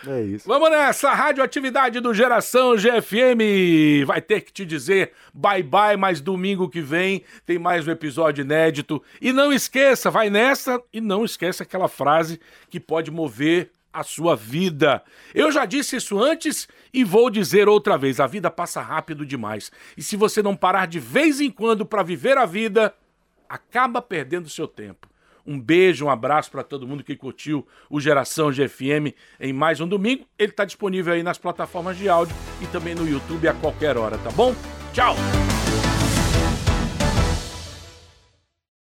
B: É isso.
A: Vamos nessa, radioatividade do Geração GFM. Vai ter que te dizer bye bye, mas domingo que vem tem mais um episódio inédito. E não esqueça, vai nessa e não esqueça aquela frase que pode mover a sua vida. Eu já disse isso antes e vou dizer outra vez: a vida passa rápido demais. E se você não parar de vez em quando para viver a vida, acaba perdendo seu tempo. Um beijo, um abraço para todo mundo que curtiu o Geração GFM em mais um domingo. Ele está disponível aí nas plataformas de áudio e também no YouTube a qualquer hora, tá bom? Tchau!